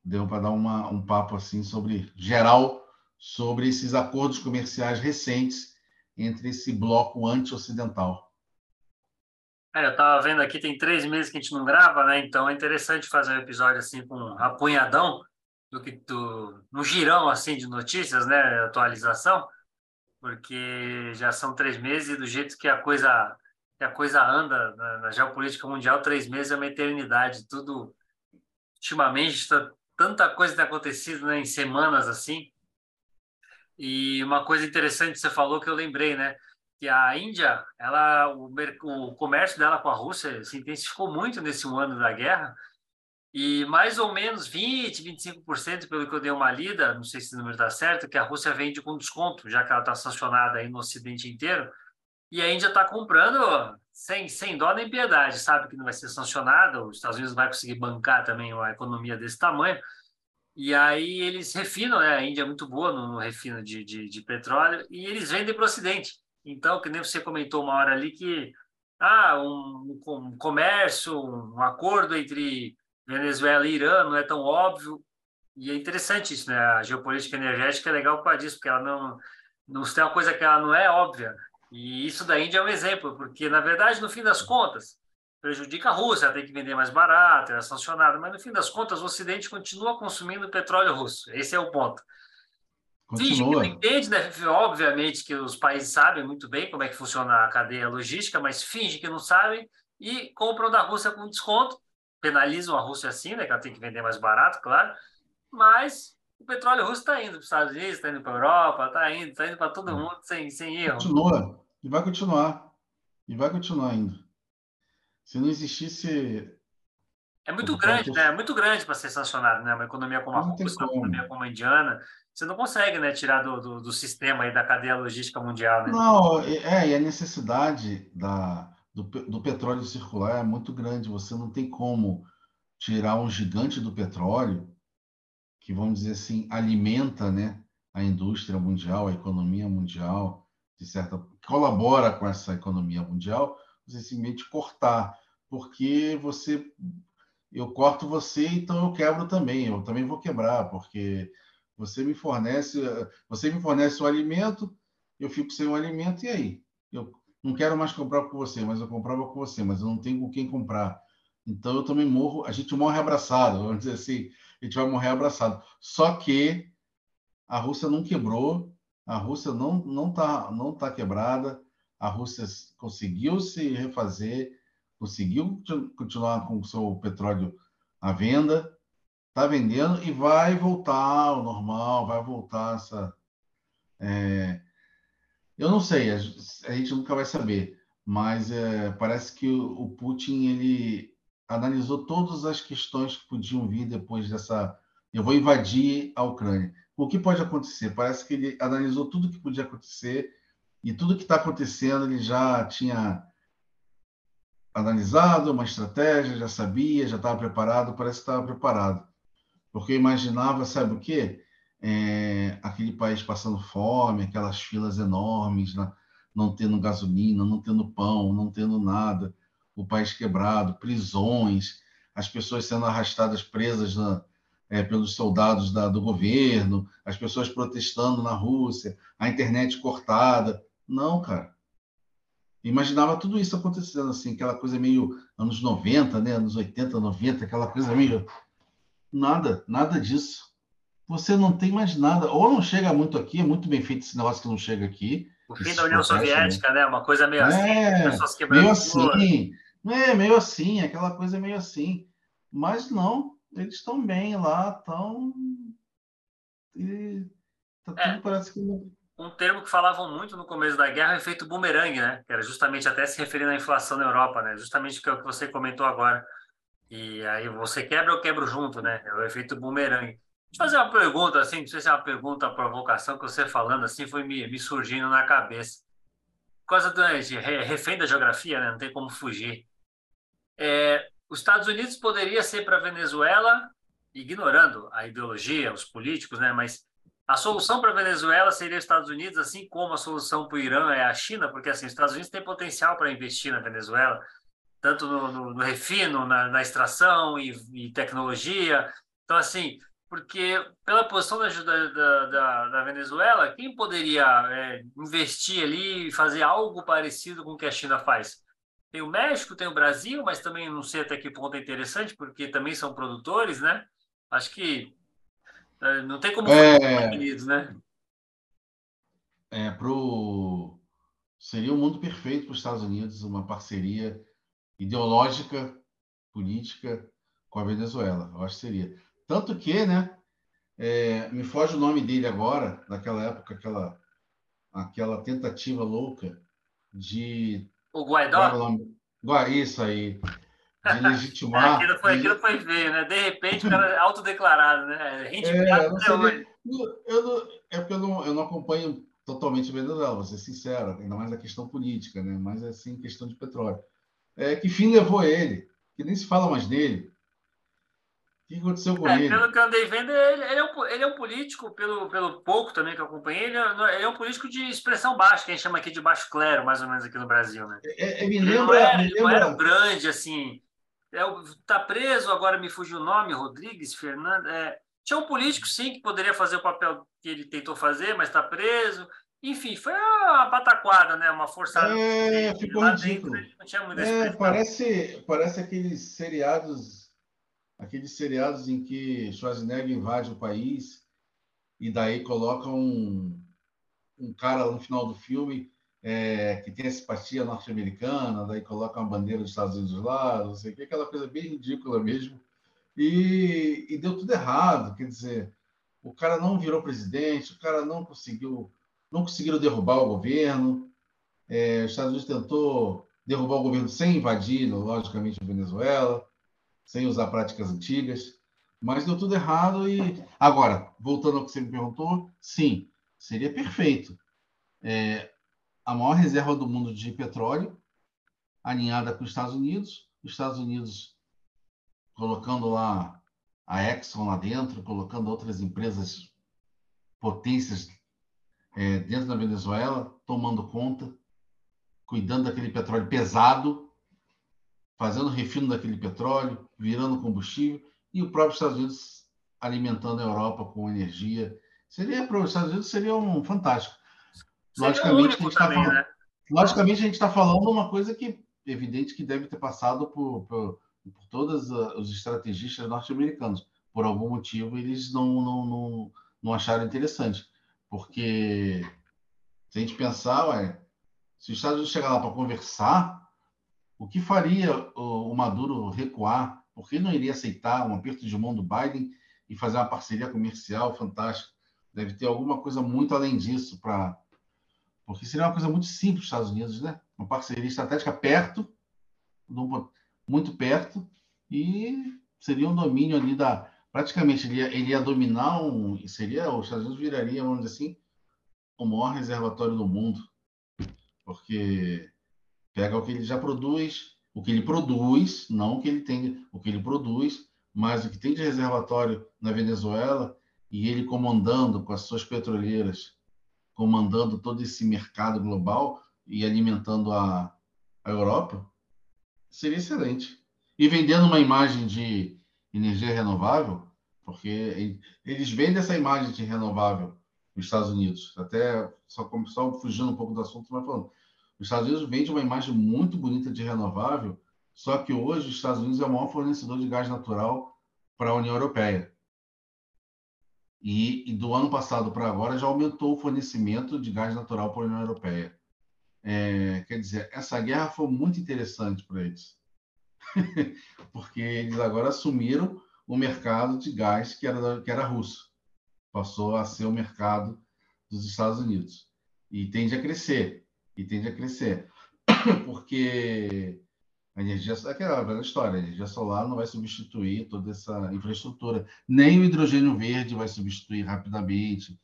deu para dar uma, um papo assim sobre geral sobre esses acordos comerciais recentes entre esse bloco anti-ocidental. Eu estava vendo aqui, tem três meses que a gente não grava, né? Então é interessante fazer um episódio assim com um apunhadão do que do, no girão assim de notícias, né? Atualização, porque já são três meses e do jeito que a coisa que a coisa anda na, na geopolítica mundial, três meses é uma eternidade. Tudo ultimamente está tanta coisa tem acontecido né, em semanas assim. E uma coisa interessante que você falou que eu lembrei, né? Que a Índia, ela, o, o comércio dela com a Rússia se intensificou muito nesse um ano da guerra. E mais ou menos 20, 25%, pelo que eu dei uma lida, não sei se o número está certo, que a Rússia vende com desconto, já que ela está sancionada aí no Ocidente inteiro. E a Índia está comprando sem, sem dó nem piedade, sabe que não vai ser sancionada, os Estados Unidos não vai conseguir bancar também uma economia desse tamanho. E aí eles refinam, né? A Índia é muito boa no, no refino de, de, de, petróleo, e eles vendem para o Ocidente. Então, que nem você comentou uma hora ali que ah, um, um comércio, um acordo entre Venezuela e Irã não é tão óbvio. E é interessante isso, né? A geopolítica energética é legal por causa disso, porque ela não, não tem uma coisa que ela não é óbvia. E isso da Índia é um exemplo, porque, na verdade, no fim das contas, prejudica a Rússia, ela tem que vender mais barato, é sancionada, mas, no fim das contas, o Ocidente continua consumindo petróleo russo. Esse é o ponto. Finge que não entende, né? Obviamente que os países sabem muito bem como é que funciona a cadeia logística, mas finge que não sabem e compram da Rússia com desconto, penalizam a Rússia assim, né? Que ela tem que vender mais barato, claro, mas o petróleo russo está indo para os Estados Unidos, está indo para a Europa, está indo, está indo para todo mundo sem, sem erro. Continua, e vai continuar. E vai continuar indo. Se não existisse. É muito grande, né? É muito grande para ser sancionado, né? Uma economia como a Rússia, uma economia como a indiana. Você não consegue né, tirar do, do, do sistema aí da cadeia logística mundial, né? Não, é, e a necessidade da, do, do petróleo circular é muito grande. Você não tem como tirar um gigante do petróleo que, vamos dizer assim, alimenta né, a indústria mundial, a economia mundial, de certa colabora com essa economia mundial, você simplesmente cortar, porque você eu corto você, então eu quebro também, eu também vou quebrar, porque você me fornece, você me fornece o alimento, eu fico sem o alimento e aí? Eu não quero mais comprar com você, mas eu comprava com você, mas eu não tenho com quem comprar. Então eu também morro, a gente morre abraçado, vamos dizer assim, a gente vai morrer abraçado. Só que a Rússia não quebrou, a Rússia não não tá não tá quebrada, a Rússia conseguiu se refazer, conseguiu continuar com o seu petróleo à venda, está vendendo e vai voltar ao normal, vai voltar essa. É... Eu não sei, a gente nunca vai saber, mas é, parece que o Putin ele analisou todas as questões que podiam vir depois dessa. Eu vou invadir a Ucrânia. O que pode acontecer? Parece que ele analisou tudo que podia acontecer e tudo que está acontecendo ele já tinha analisado uma estratégia, já sabia, já estava preparado. Parece que estava preparado, porque imaginava, sabe o quê? É, aquele país passando fome, aquelas filas enormes, né? não tendo gasolina, não tendo pão, não tendo nada o país quebrado, prisões, as pessoas sendo arrastadas presas na, é, pelos soldados da, do governo, as pessoas protestando na Rússia, a internet cortada. Não, cara. Imaginava tudo isso acontecendo assim, aquela coisa meio anos 90, né? anos 80, 90, aquela coisa meio. Nada, nada disso. Você não tem mais nada. Ou não chega muito aqui, é muito bem feito esse negócio que não chega aqui. O fim da União Soviética, né? né? Uma coisa meio assim, é, pessoas quebrando meio assim. É, meio assim, aquela coisa meio assim. Mas não, eles estão bem lá, estão. E tá tudo é. parece que. um termo que falavam muito no começo da guerra, é o efeito bumerangue, né? Que era justamente até se referindo à inflação na Europa, né? Justamente o que você comentou agora. E aí você quebra ou quebro junto, né? É o efeito bumerangue. Deixa eu fazer uma pergunta, assim, não sei se é uma pergunta, uma provocação, que você falando assim foi me, me surgindo na cabeça. Por causa do de, refém da geografia, né? Não tem como fugir. É, os Estados Unidos poderia ser para a Venezuela, ignorando a ideologia, os políticos, né? Mas a solução para a Venezuela seria os Estados Unidos, assim como a solução para o Irã é a China, porque assim, os Estados Unidos têm potencial para investir na Venezuela, tanto no, no, no refino, na, na extração e, e, tecnologia. Então, assim, porque pela posição da, da, da, da Venezuela, quem poderia é, investir ali e fazer algo parecido com o que a China faz? Tem o México, tem o Brasil, mas também não sei até que ponto é interessante, porque também são produtores, né? Acho que é, não tem como é... Unidos, né? É, pro... Seria um mundo perfeito para os Estados Unidos, uma parceria ideológica, política com a Venezuela. Eu acho que seria. Tanto que, né? É, me foge o nome dele agora, naquela época, aquela, aquela tentativa louca de. O Guaidó? Isso aí de legitimar. É, aquilo, foi, aquilo foi ver, né? De repente, o cara é autodeclarado, né? É, eu não seria, eu não, é porque eu não, eu não acompanho totalmente Venezuela, vou ser sincero, ainda mais a questão política, né? Mas assim, questão de petróleo. É, que fim levou ele? Que nem se fala mais dele. O que aconteceu com é, ele? Pelo que eu andei vendo, ele, ele, é um, ele é um político, pelo, pelo pouco também que eu acompanhei, ele é, ele é um político de expressão baixa, que a gente chama aqui de baixo clero, mais ou menos aqui no Brasil, né? É, é me lembra, ele não era, me lembra... não grande, assim, é, tá preso, agora me fugiu o nome, Rodrigues, Fernando. É, tinha um político, sim, que poderia fazer o papel que ele tentou fazer, mas está preso. Enfim, foi uma pataquada, né? Uma forçada. É, ficou ridículo. Dentro, não tinha muita é, parece, parece aqueles seriados, aqueles seriados em que Schwarzenegger invade o país e daí coloca um, um cara no final do filme é, que tem a simpatia norte-americana, daí coloca uma bandeira dos Estados Unidos lá, não sei o que, aquela coisa bem ridícula mesmo. E, e, deu tudo errado, quer dizer, o cara não virou presidente, o cara não conseguiu, não conseguiram derrubar o governo. É, os Estados Unidos tentou derrubar o governo sem invadir, logicamente, a Venezuela, sem usar práticas antigas, mas deu tudo errado. E agora, voltando ao que você me perguntou, sim, seria perfeito. É, a maior reserva do mundo de petróleo, alinhada com os Estados Unidos, os Estados Unidos colocando lá a Exxon lá dentro, colocando outras empresas potências é, dentro da Venezuela, tomando conta, cuidando daquele petróleo pesado, fazendo refino daquele petróleo, virando combustível, e o próprio Estados Unidos alimentando a Europa com energia. Seria para os Estados Unidos seria um fantástico. Logicamente, a gente está falando, né? logicamente, a gente está falando uma coisa que é evidente que deve ter passado por, por, por todos os estrategistas norte-americanos. Por algum motivo, eles não, não, não, não acharam interessante. Porque se a gente pensar, ué, se os Estados Unidos chegar lá para conversar, o que faria o, Maduro recuar? Por que não iria aceitar um aperto de mão do Biden e fazer uma parceria comercial fantástica? Deve ter alguma coisa muito além disso para porque seria uma coisa muito simples dos Estados Unidos, né? Uma parceria estratégica perto, muito perto, e seria um domínio ali da. Praticamente ele ia, ele ia dominar um. Seria, os Estados Unidos viraria, vamos dizer assim, o maior reservatório do mundo. Porque pega o que ele já produz, o que ele produz, não o que ele tem, o que ele produz, mas o que tem de reservatório na Venezuela, e ele comandando com as suas petroleiras comandando todo esse mercado global e alimentando a, a Europa, seria excelente. E vendendo uma imagem de energia renovável, porque eles vendem essa imagem de renovável nos Estados Unidos. Até só, só fugindo um pouco do assunto, mas falando, os Estados Unidos vendem uma imagem muito bonita de renovável, só que hoje os Estados Unidos é o maior fornecedor de gás natural para a União Europeia. E, e do ano passado para agora já aumentou o fornecimento de gás natural para a União Europeia. É, quer dizer, essa guerra foi muito interessante para eles, porque eles agora assumiram o mercado de gás que era, que era russo, passou a ser o mercado dos Estados Unidos. E tende a crescer. E tende a crescer. Porque a energia, aquela velha história, a energia solar não vai substituir toda essa infraestrutura. Nem o hidrogênio verde vai substituir rapidamente.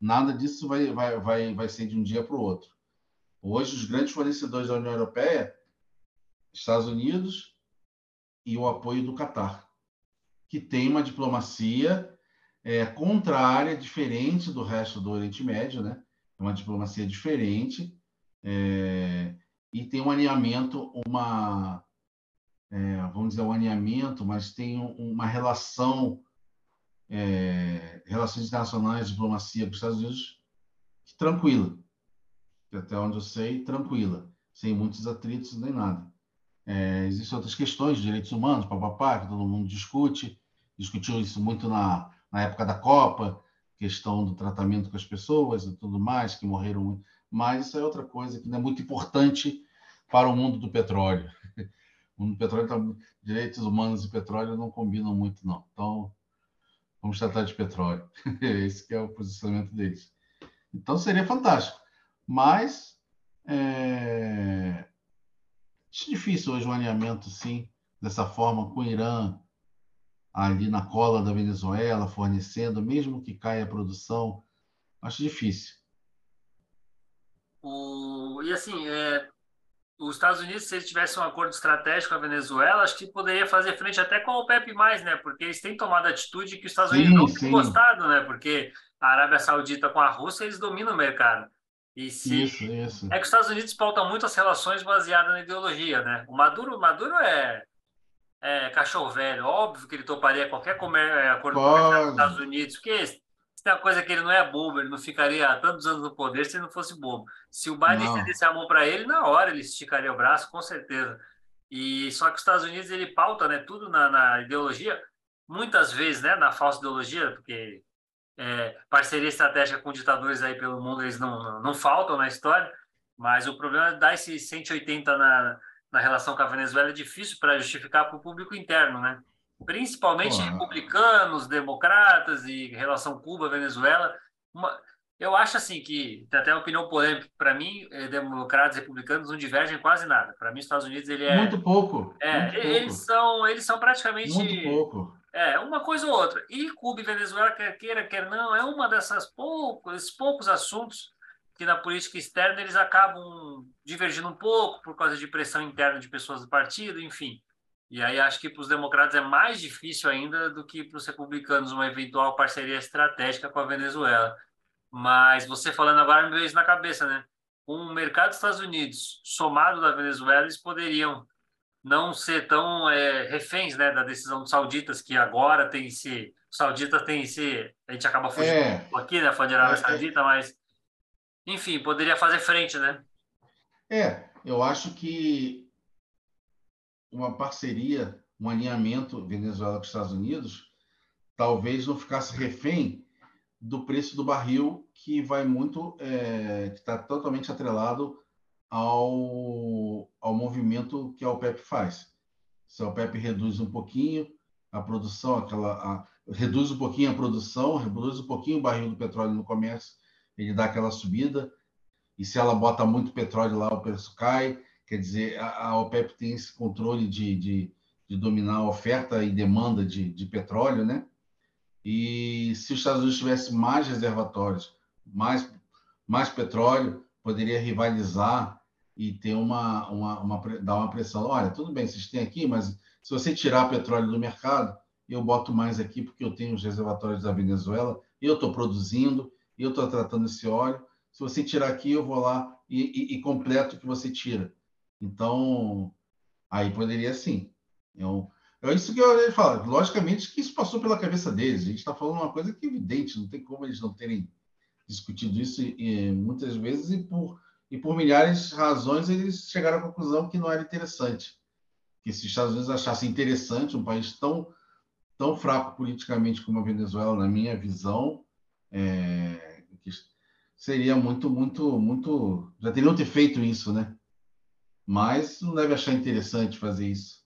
Nada disso vai, vai, vai, vai ser de um dia para o outro. Hoje, os grandes fornecedores da União Europeia, Estados Unidos e o apoio do Catar, que tem uma diplomacia é, contrária, diferente do resto do Oriente Médio, né? É uma diplomacia diferente é, e tem um alinhamento, uma é, vamos dizer um alinhamento, mas tem uma relação é, relações internacionais, diplomacia com os Estados Unidos tranquila, até onde eu sei, tranquila, sem muitos atritos nem nada. É, existem outras questões de direitos humanos, papapá, que todo mundo discute, discutiu isso muito na, na época da Copa, questão do tratamento com as pessoas e tudo mais, que morreram muito. Mas isso é outra coisa que não é muito importante para o mundo do petróleo. O mundo do petróleo, tá, direitos humanos e petróleo não combinam muito, não. Então, vamos tratar de petróleo. Esse é o posicionamento deles. Então, seria fantástico. Mas, é... Acho difícil hoje um alinhamento, sim, dessa forma com o Irã, ali na cola da Venezuela, fornecendo, mesmo que caia a produção, acho difícil. O, e assim, é, os Estados Unidos, se eles tivessem um acordo estratégico com a Venezuela, acho que poderia fazer frente até com a OPEP+, né? Porque eles têm tomado atitude que os Estados Unidos sim, não têm gostado, né? Porque a Arábia Saudita com a Rússia, eles dominam o mercado. E se... Isso, isso. É que os Estados Unidos pautam muito as relações baseadas na ideologia, né? O Maduro, Maduro é é, cachorro velho, óbvio que ele toparia qualquer comer, é, acordo com os Estados Unidos, porque se tem uma coisa que ele não é bobo, ele não ficaria há tantos anos no poder se ele não fosse bobo. Se o Biden estendesse a mão para ele, na hora ele esticaria o braço, com certeza. E só que os Estados Unidos ele pauta, né, tudo na, na ideologia, muitas vezes, né, na falsa ideologia, porque é, parceria estratégica com ditadores aí pelo mundo eles não, não, não faltam na história, mas o problema é dar esse 180 na na relação com a Venezuela é difícil para justificar para o público interno, né? Principalmente republicanos, democratas e relação Cuba-Venezuela. Eu acho assim que tem até uma opinião polêmica. Para mim, eh, democratas e republicanos não divergem quase nada. Para mim, os Estados Unidos ele é muito pouco. É, muito eles pouco. são eles são praticamente muito pouco. É, uma coisa ou outra. E Cuba e Venezuela, quer queira, quer não, é uma dessas poucos, poucos assuntos que na política externa eles acabam divergindo um pouco por causa de pressão interna de pessoas do partido, enfim. E aí acho que para os democratas é mais difícil ainda do que para os republicanos uma eventual parceria estratégica com a Venezuela. Mas você falando agora me veio isso na cabeça, né? O mercado dos Estados Unidos somado da Venezuela, eles poderiam não ser tão é, reféns né, da decisão dos sauditas, que agora tem se. Os sauditas têm se. A gente acaba fugindo é. aqui, né? Fã de Arábia é. Saudita, mas enfim, poderia fazer frente, né? É, eu acho que uma parceria, um alinhamento Venezuela com os Estados Unidos, talvez não ficasse refém do preço do barril, que vai muito, é, que está totalmente atrelado ao, ao movimento que a OPEP faz. Se a OPEP reduz um pouquinho a produção, aquela, a, reduz um pouquinho a produção, reduz um pouquinho o barril do petróleo no comércio, ele dá aquela subida, e se ela bota muito petróleo lá, o preço cai. Quer dizer, a, OPEP tem esse controle de, de, de, dominar a oferta e demanda de, de petróleo, né? E se os Estados Unidos tivessem mais reservatórios, mais, mais petróleo, poderia rivalizar e ter uma, uma, uma, dar uma pressão. Olha, tudo bem, vocês têm aqui, mas se você tirar petróleo do mercado, eu boto mais aqui porque eu tenho os reservatórios da Venezuela, eu estou produzindo, eu estou tratando esse óleo. Se você tirar aqui, eu vou lá e, e, e completo o que você tira. Então, aí poderia sim. Eu, é isso que eu falar. Logicamente que isso passou pela cabeça deles. A gente está falando uma coisa que é evidente, não tem como eles não terem discutido isso e, muitas vezes e por, e por milhares de razões eles chegaram à conclusão que não era interessante. Que se os Estados Unidos achassem interessante um país tão, tão fraco politicamente como a Venezuela, na minha visão, é, seria muito, muito, muito. Já teriam ter feito isso, né? Mas não deve achar interessante fazer isso.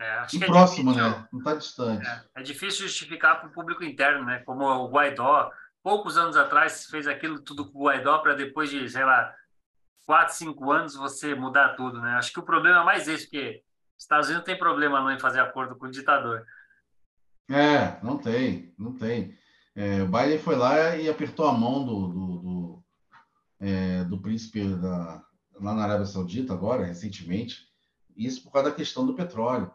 É, e é próximo, difícil, né? Não está distante. É, é, difícil justificar para o público interno, né? Como o Guaidó poucos anos atrás fez aquilo tudo com o Guaidó para depois de, sei lá, quatro, cinco anos você mudar tudo, né? Acho que o problema é mais esse, porque Estados Unidos não tem problema não em fazer acordo com o ditador. É, não tem, não tem. É, o Biden foi lá e apertou a mão do, do, do, é, do príncipe da, lá na Arábia Saudita agora, recentemente, isso por causa da questão do petróleo.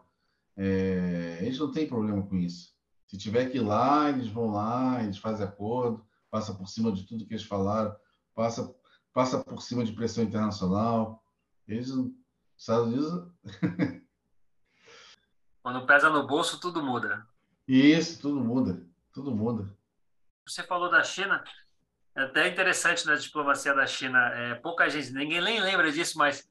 É, eles não têm problema com isso. Se tiver que ir lá, eles vão lá, eles fazem acordo, passa por cima de tudo que eles falaram, passa, passa por cima de pressão internacional. Eles, Estados Unidos. Quando pesa no bolso, tudo muda. Isso, tudo muda. Tudo muda. Você falou da China. É até interessante na diplomacia da China. É, pouca gente, ninguém nem lembra disso, mas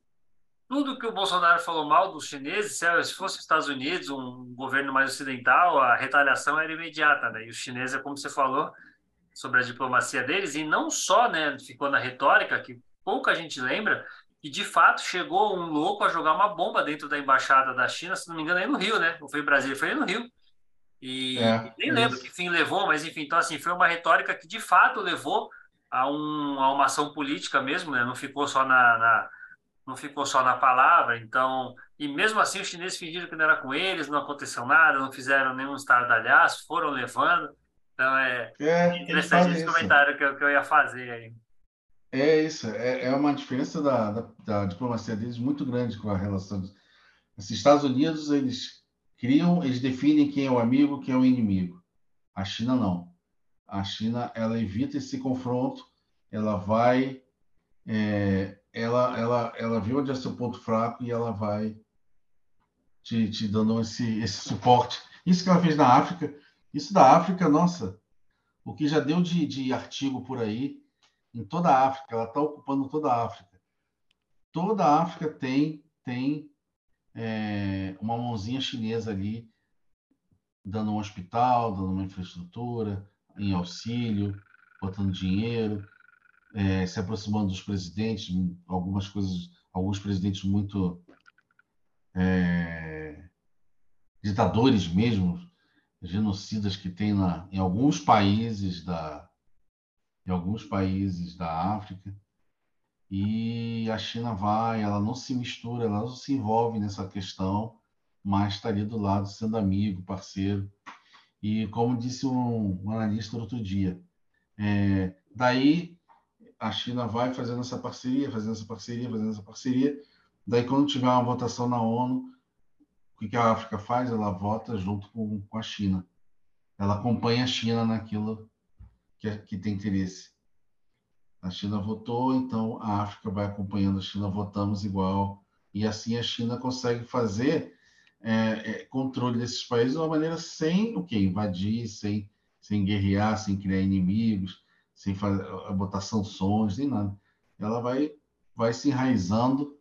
tudo que o Bolsonaro falou mal dos chineses, se fosse os Estados Unidos, um governo mais ocidental, a retaliação era imediata, né? E os chineses, é como você falou, sobre a diplomacia deles, e não só, né, ficou na retórica, que pouca gente lembra, que de fato chegou um louco a jogar uma bomba dentro da embaixada da China, se não me engano, aí no Rio, né? Não foi em Brasília, foi aí no Rio. E é, nem é lembro isso. que fim levou, mas enfim, então assim, foi uma retórica que de fato levou a, um, a uma ação política mesmo, né? Não ficou só na, na não ficou só na palavra, então, e mesmo assim os chineses fingiram que não era com eles, não aconteceu nada, não fizeram nenhum estardalhaço, foram levando, então é, é interessante esse comentário que eu, que eu ia fazer aí. É isso, é, é uma diferença da, da, da, diplomacia deles muito grande com a relação. Dos assim, Estados Unidos, eles criam, eles definem quem é o amigo, quem é o inimigo. A China não. A China, ela evita esse confronto, ela vai é, ela, ela, ela viu onde é seu ponto fraco e ela vai te, te dando esse, esse suporte. Isso que ela fez na África, isso da África, nossa, o que já deu de, de artigo por aí, em toda a África, ela está ocupando toda a África. Toda a África tem, tem é, uma mãozinha chinesa ali, dando um hospital, dando uma infraestrutura, em auxílio, botando dinheiro é, se aproximando dos presidentes, algumas coisas, alguns presidentes muito é, ditadores mesmo, genocidas que tem na, em alguns países da em alguns países da África e a China vai, ela não se mistura, ela não se envolve nessa questão, mas está ali do lado sendo amigo, parceiro. E como disse um, um analista outro dia, é, daí a China vai fazendo essa parceria, fazendo essa parceria, fazendo essa parceria. Daí, quando tiver uma votação na ONU, o que a África faz? Ela vota junto com, com a China. Ela acompanha a China naquilo que, é, que tem interesse. A China votou, então a África vai acompanhando a China, votamos igual. E assim a China consegue fazer é, é, controle desses países de uma maneira sem o quê? Invadir, sem, sem guerrear, sem criar inimigos sem fazer, botar sanções, nem nada. Ela vai, vai se enraizando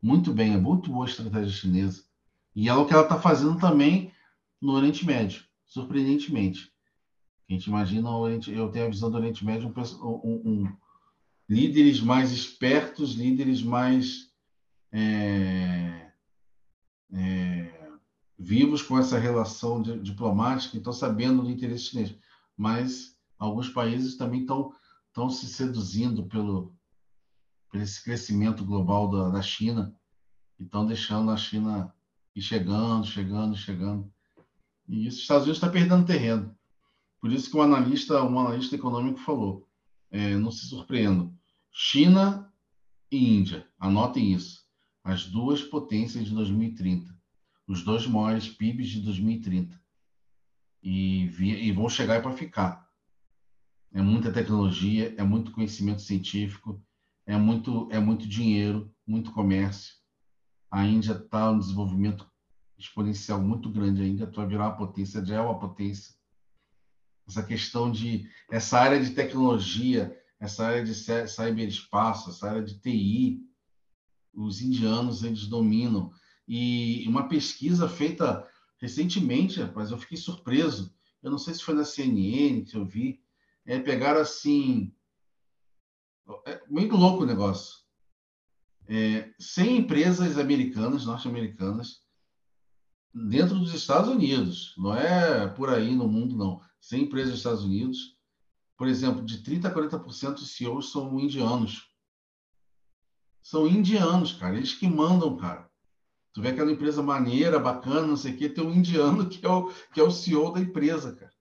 muito bem, é muito boa a estratégia chinesa. E é o que ela está fazendo também no Oriente Médio, surpreendentemente. A gente imagina o Oriente, eu tenho a visão do Oriente Médio um, um líderes mais espertos, líderes mais é, é, vivos com essa relação de, diplomática e estão sabendo do interesse chinês. Mas alguns países também estão se seduzindo pelo, esse crescimento global da, da China e estão deixando a China ir chegando, chegando, chegando. E isso, os Estados Unidos está perdendo terreno. Por isso que um analista, um analista econômico falou, é, não se surpreendam, China e Índia, anotem isso, as duas potências de 2030, os dois maiores PIBs de 2030. E, e vão chegar para ficar é muita tecnologia, é muito conhecimento científico, é muito, é muito dinheiro, muito comércio. A Índia está um desenvolvimento exponencial muito grande ainda, vai virar uma potência, já é uma potência. Essa questão de essa área de tecnologia, essa área de cyberespaço, essa área de TI, os indianos eles dominam. E uma pesquisa feita recentemente, rapaz, eu fiquei surpreso. Eu não sei se foi na CNN que eu vi, é, pegaram assim. É muito louco o negócio. É, 100 empresas americanas, norte-americanas, dentro dos Estados Unidos, não é por aí no mundo, não. 100 empresas dos Estados Unidos por exemplo, de 30% a 40% dos CEOs são indianos. São indianos, cara. Eles que mandam, cara. Tu vê aquela empresa maneira, bacana, não sei o quê, tem um indiano que é o, que é o CEO da empresa, cara.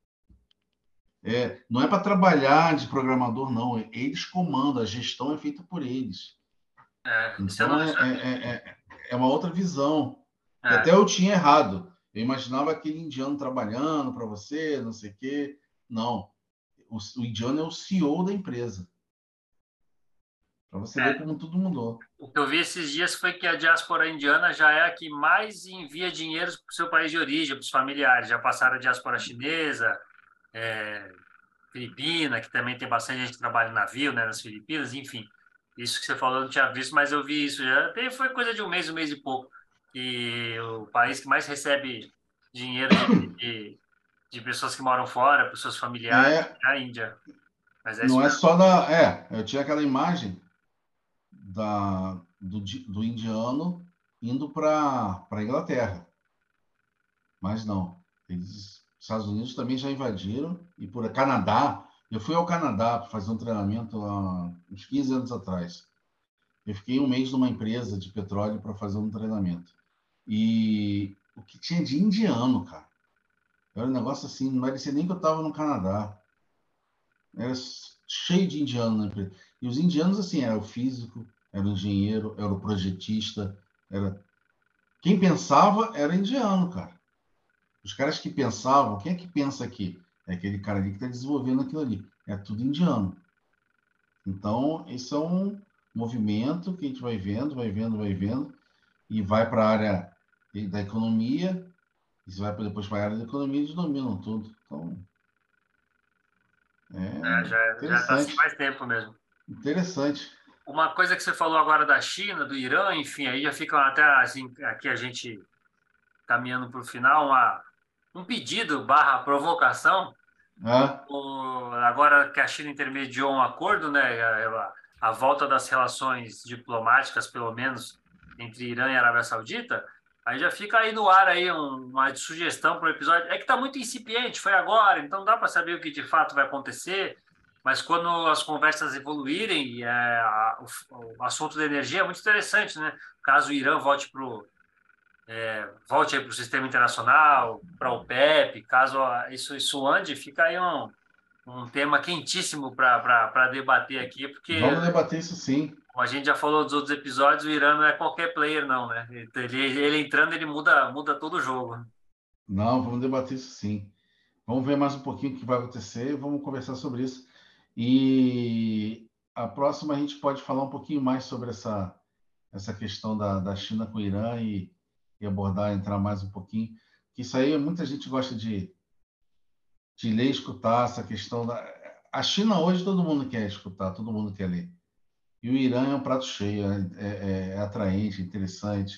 É, não é para trabalhar de programador, não. Eles comandam, a gestão é feita por eles. É, então é, é, é, é, uma outra visão. É. Até eu tinha errado. Eu imaginava aquele indiano trabalhando para você, não sei o quê. Não. O, o indiano é o CEO da empresa. Para você é. ver como tudo mudou. O que eu vi esses dias foi que a diáspora indiana já é a que mais envia dinheiro para o seu país de origem, para os familiares. Já passaram a diáspora chinesa, é, Filipina, que também tem bastante gente que trabalha em navio, né, nas Filipinas, enfim. Isso que você falou, eu não tinha visto, mas eu vi isso já. Foi coisa de um mês, um mês e pouco. E o país que mais recebe dinheiro de, de, pessoas que moram fora, os seus familiares, é, é a Índia. É não é só da. É, eu tinha aquela imagem da, do, do indiano indo para a Inglaterra. Mas não. Eles Estados Unidos também já invadiram, e por Canadá. Eu fui ao Canadá para fazer um treinamento há uns 15 anos atrás. Eu fiquei um mês numa empresa de petróleo para fazer um treinamento. E o que tinha de indiano, cara. Era um negócio assim, não parecia nem que eu estava no Canadá. Era cheio de indiano na empresa. E os indianos, assim, era o físico, era o engenheiro, era o projetista, era... Quem pensava era indiano, cara. Os caras que pensavam, quem é que pensa aqui? É aquele cara ali que está desenvolvendo aquilo ali. É tudo indiano. Então, isso é um movimento que a gente vai vendo, vai vendo, vai vendo, e vai para a área da economia, e vai depois para a área da economia eles dominam tudo. Então, é, é já está assim mais tempo mesmo. Interessante. Uma coisa que você falou agora da China, do Irã, enfim, aí já fica até assim, aqui a gente caminhando para o final, uma, um pedido barra provocação. O, agora que a China intermediou um acordo, né, a, a, volta das relações diplomáticas, pelo menos, entre Irã e Arábia Saudita, aí já fica aí no ar aí um, uma sugestão para o episódio. É que está muito incipiente, foi agora, então dá para saber o que de fato vai acontecer. Mas quando as conversas evoluírem, é, a, o, o, assunto da energia é muito interessante, né? Caso o Irã volte para o é, volte para o sistema internacional, para o PEP, caso isso, isso ande, fica aí um, um tema quentíssimo para debater aqui, porque... Vamos debater isso sim. Como a gente já falou dos outros episódios, o Irã não é qualquer player, não, né? Ele, ele entrando, ele muda, muda todo o jogo. Não, vamos debater isso sim. Vamos ver mais um pouquinho o que vai acontecer vamos conversar sobre isso. E a próxima a gente pode falar um pouquinho mais sobre essa, essa questão da, da China com o Irã e e abordar, entrar mais um pouquinho, que isso aí muita gente gosta de, de ler e escutar essa questão da... A China hoje todo mundo quer escutar, todo mundo quer ler. E o Irã é um prato cheio, é, é, é atraente, interessante,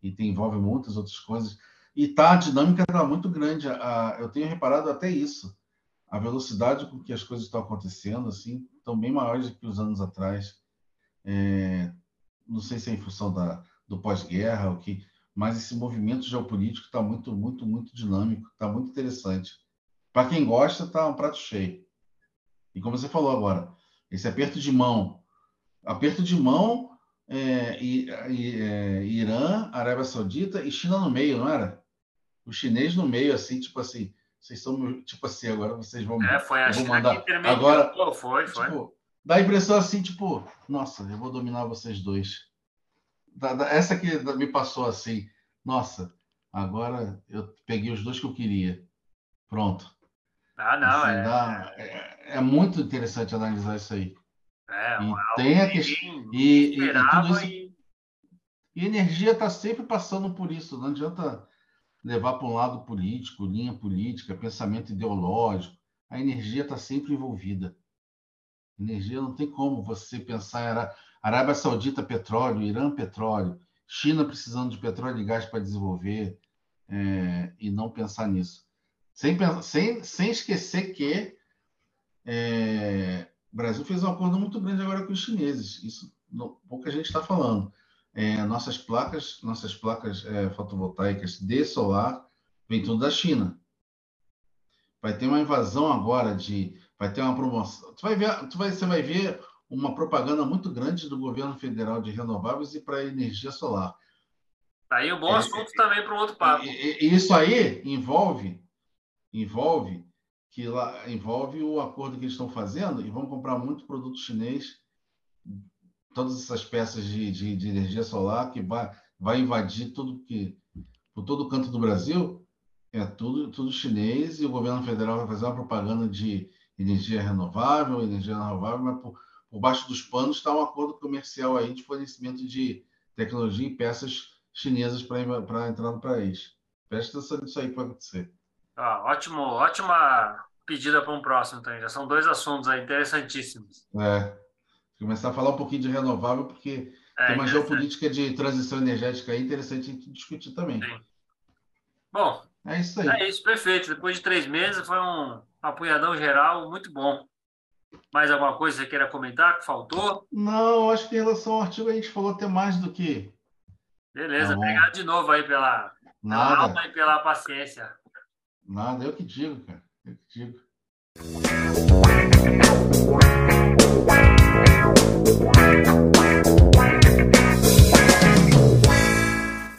e tem, envolve muitas outras coisas. E tá, a dinâmica está muito grande. A, eu tenho reparado até isso. A velocidade com que as coisas estão acontecendo, assim, estão bem maiores do que os anos atrás. É, não sei se é em função da, do pós-guerra, o que mas esse movimento geopolítico está muito, muito, muito dinâmico, está muito interessante. Para quem gosta, está um prato cheio. E como você falou agora, esse aperto de mão, aperto de mão, é, e, e, é, Irã, Arábia Saudita e China no meio, não era? O chinês no meio, assim, tipo assim, vocês são tipo assim, agora vocês vão. É, foi a China mandar. que agora, foi, foi. Tipo, dá a impressão assim, tipo, nossa, eu vou dominar vocês dois essa que me passou assim, nossa, agora eu peguei os dois que eu queria. Pronto. Ah, não, assim, é... Dá, é... é... muito interessante analisar isso aí. É, e tem a questão. E, e, e, e... energia está sempre passando por isso. Não adianta levar para um lado político, linha política, pensamento ideológico. A energia está sempre envolvida. Energia não tem como você pensar. Arábia Saudita, petróleo, Irã, petróleo, China precisando de petróleo e gás para desenvolver é, e não pensar nisso. Sem, sem, sem esquecer que é, o Brasil fez um acordo muito grande agora com os chineses. Isso não, pouca gente está falando. É, nossas placas, nossas placas é, fotovoltaicas de solar vem tudo da China. Vai ter uma invasão agora de vai ter uma promoção. Tu vai ver, tu vai, você vai ver uma propaganda muito grande do governo federal de renováveis e para energia solar. Tá aí um bom é, assunto também para um outro papo. E, e, isso aí envolve envolve que lá envolve o acordo que eles estão fazendo e vão comprar muito produto chinês, todas essas peças de, de, de energia solar que vai, vai invadir tudo que por todo canto do Brasil é tudo tudo chinês e o governo federal vai fazer uma propaganda de energia renovável, energia renovável, mas por, por baixo dos panos está um acordo comercial aí de fornecimento de tecnologia e peças chinesas para entrar no país. Presta atenção nisso aí que vai acontecer. Ah, ótimo, ótima pedida para um próximo também. Já são dois assuntos aí interessantíssimos. É. Começar a falar um pouquinho de renovável, porque é, tem uma geopolítica de transição energética aí interessante a gente discutir também. Sim. Bom, é isso aí. É isso, perfeito. Depois de três meses, foi um apunhadão geral muito bom. Mais alguma coisa que você queira comentar que faltou? Não, acho que em relação ao artigo a gente falou até mais do que. Beleza, tá obrigado de novo aí pela, pela alma e pela paciência. Nada, eu que digo, cara. Eu que digo.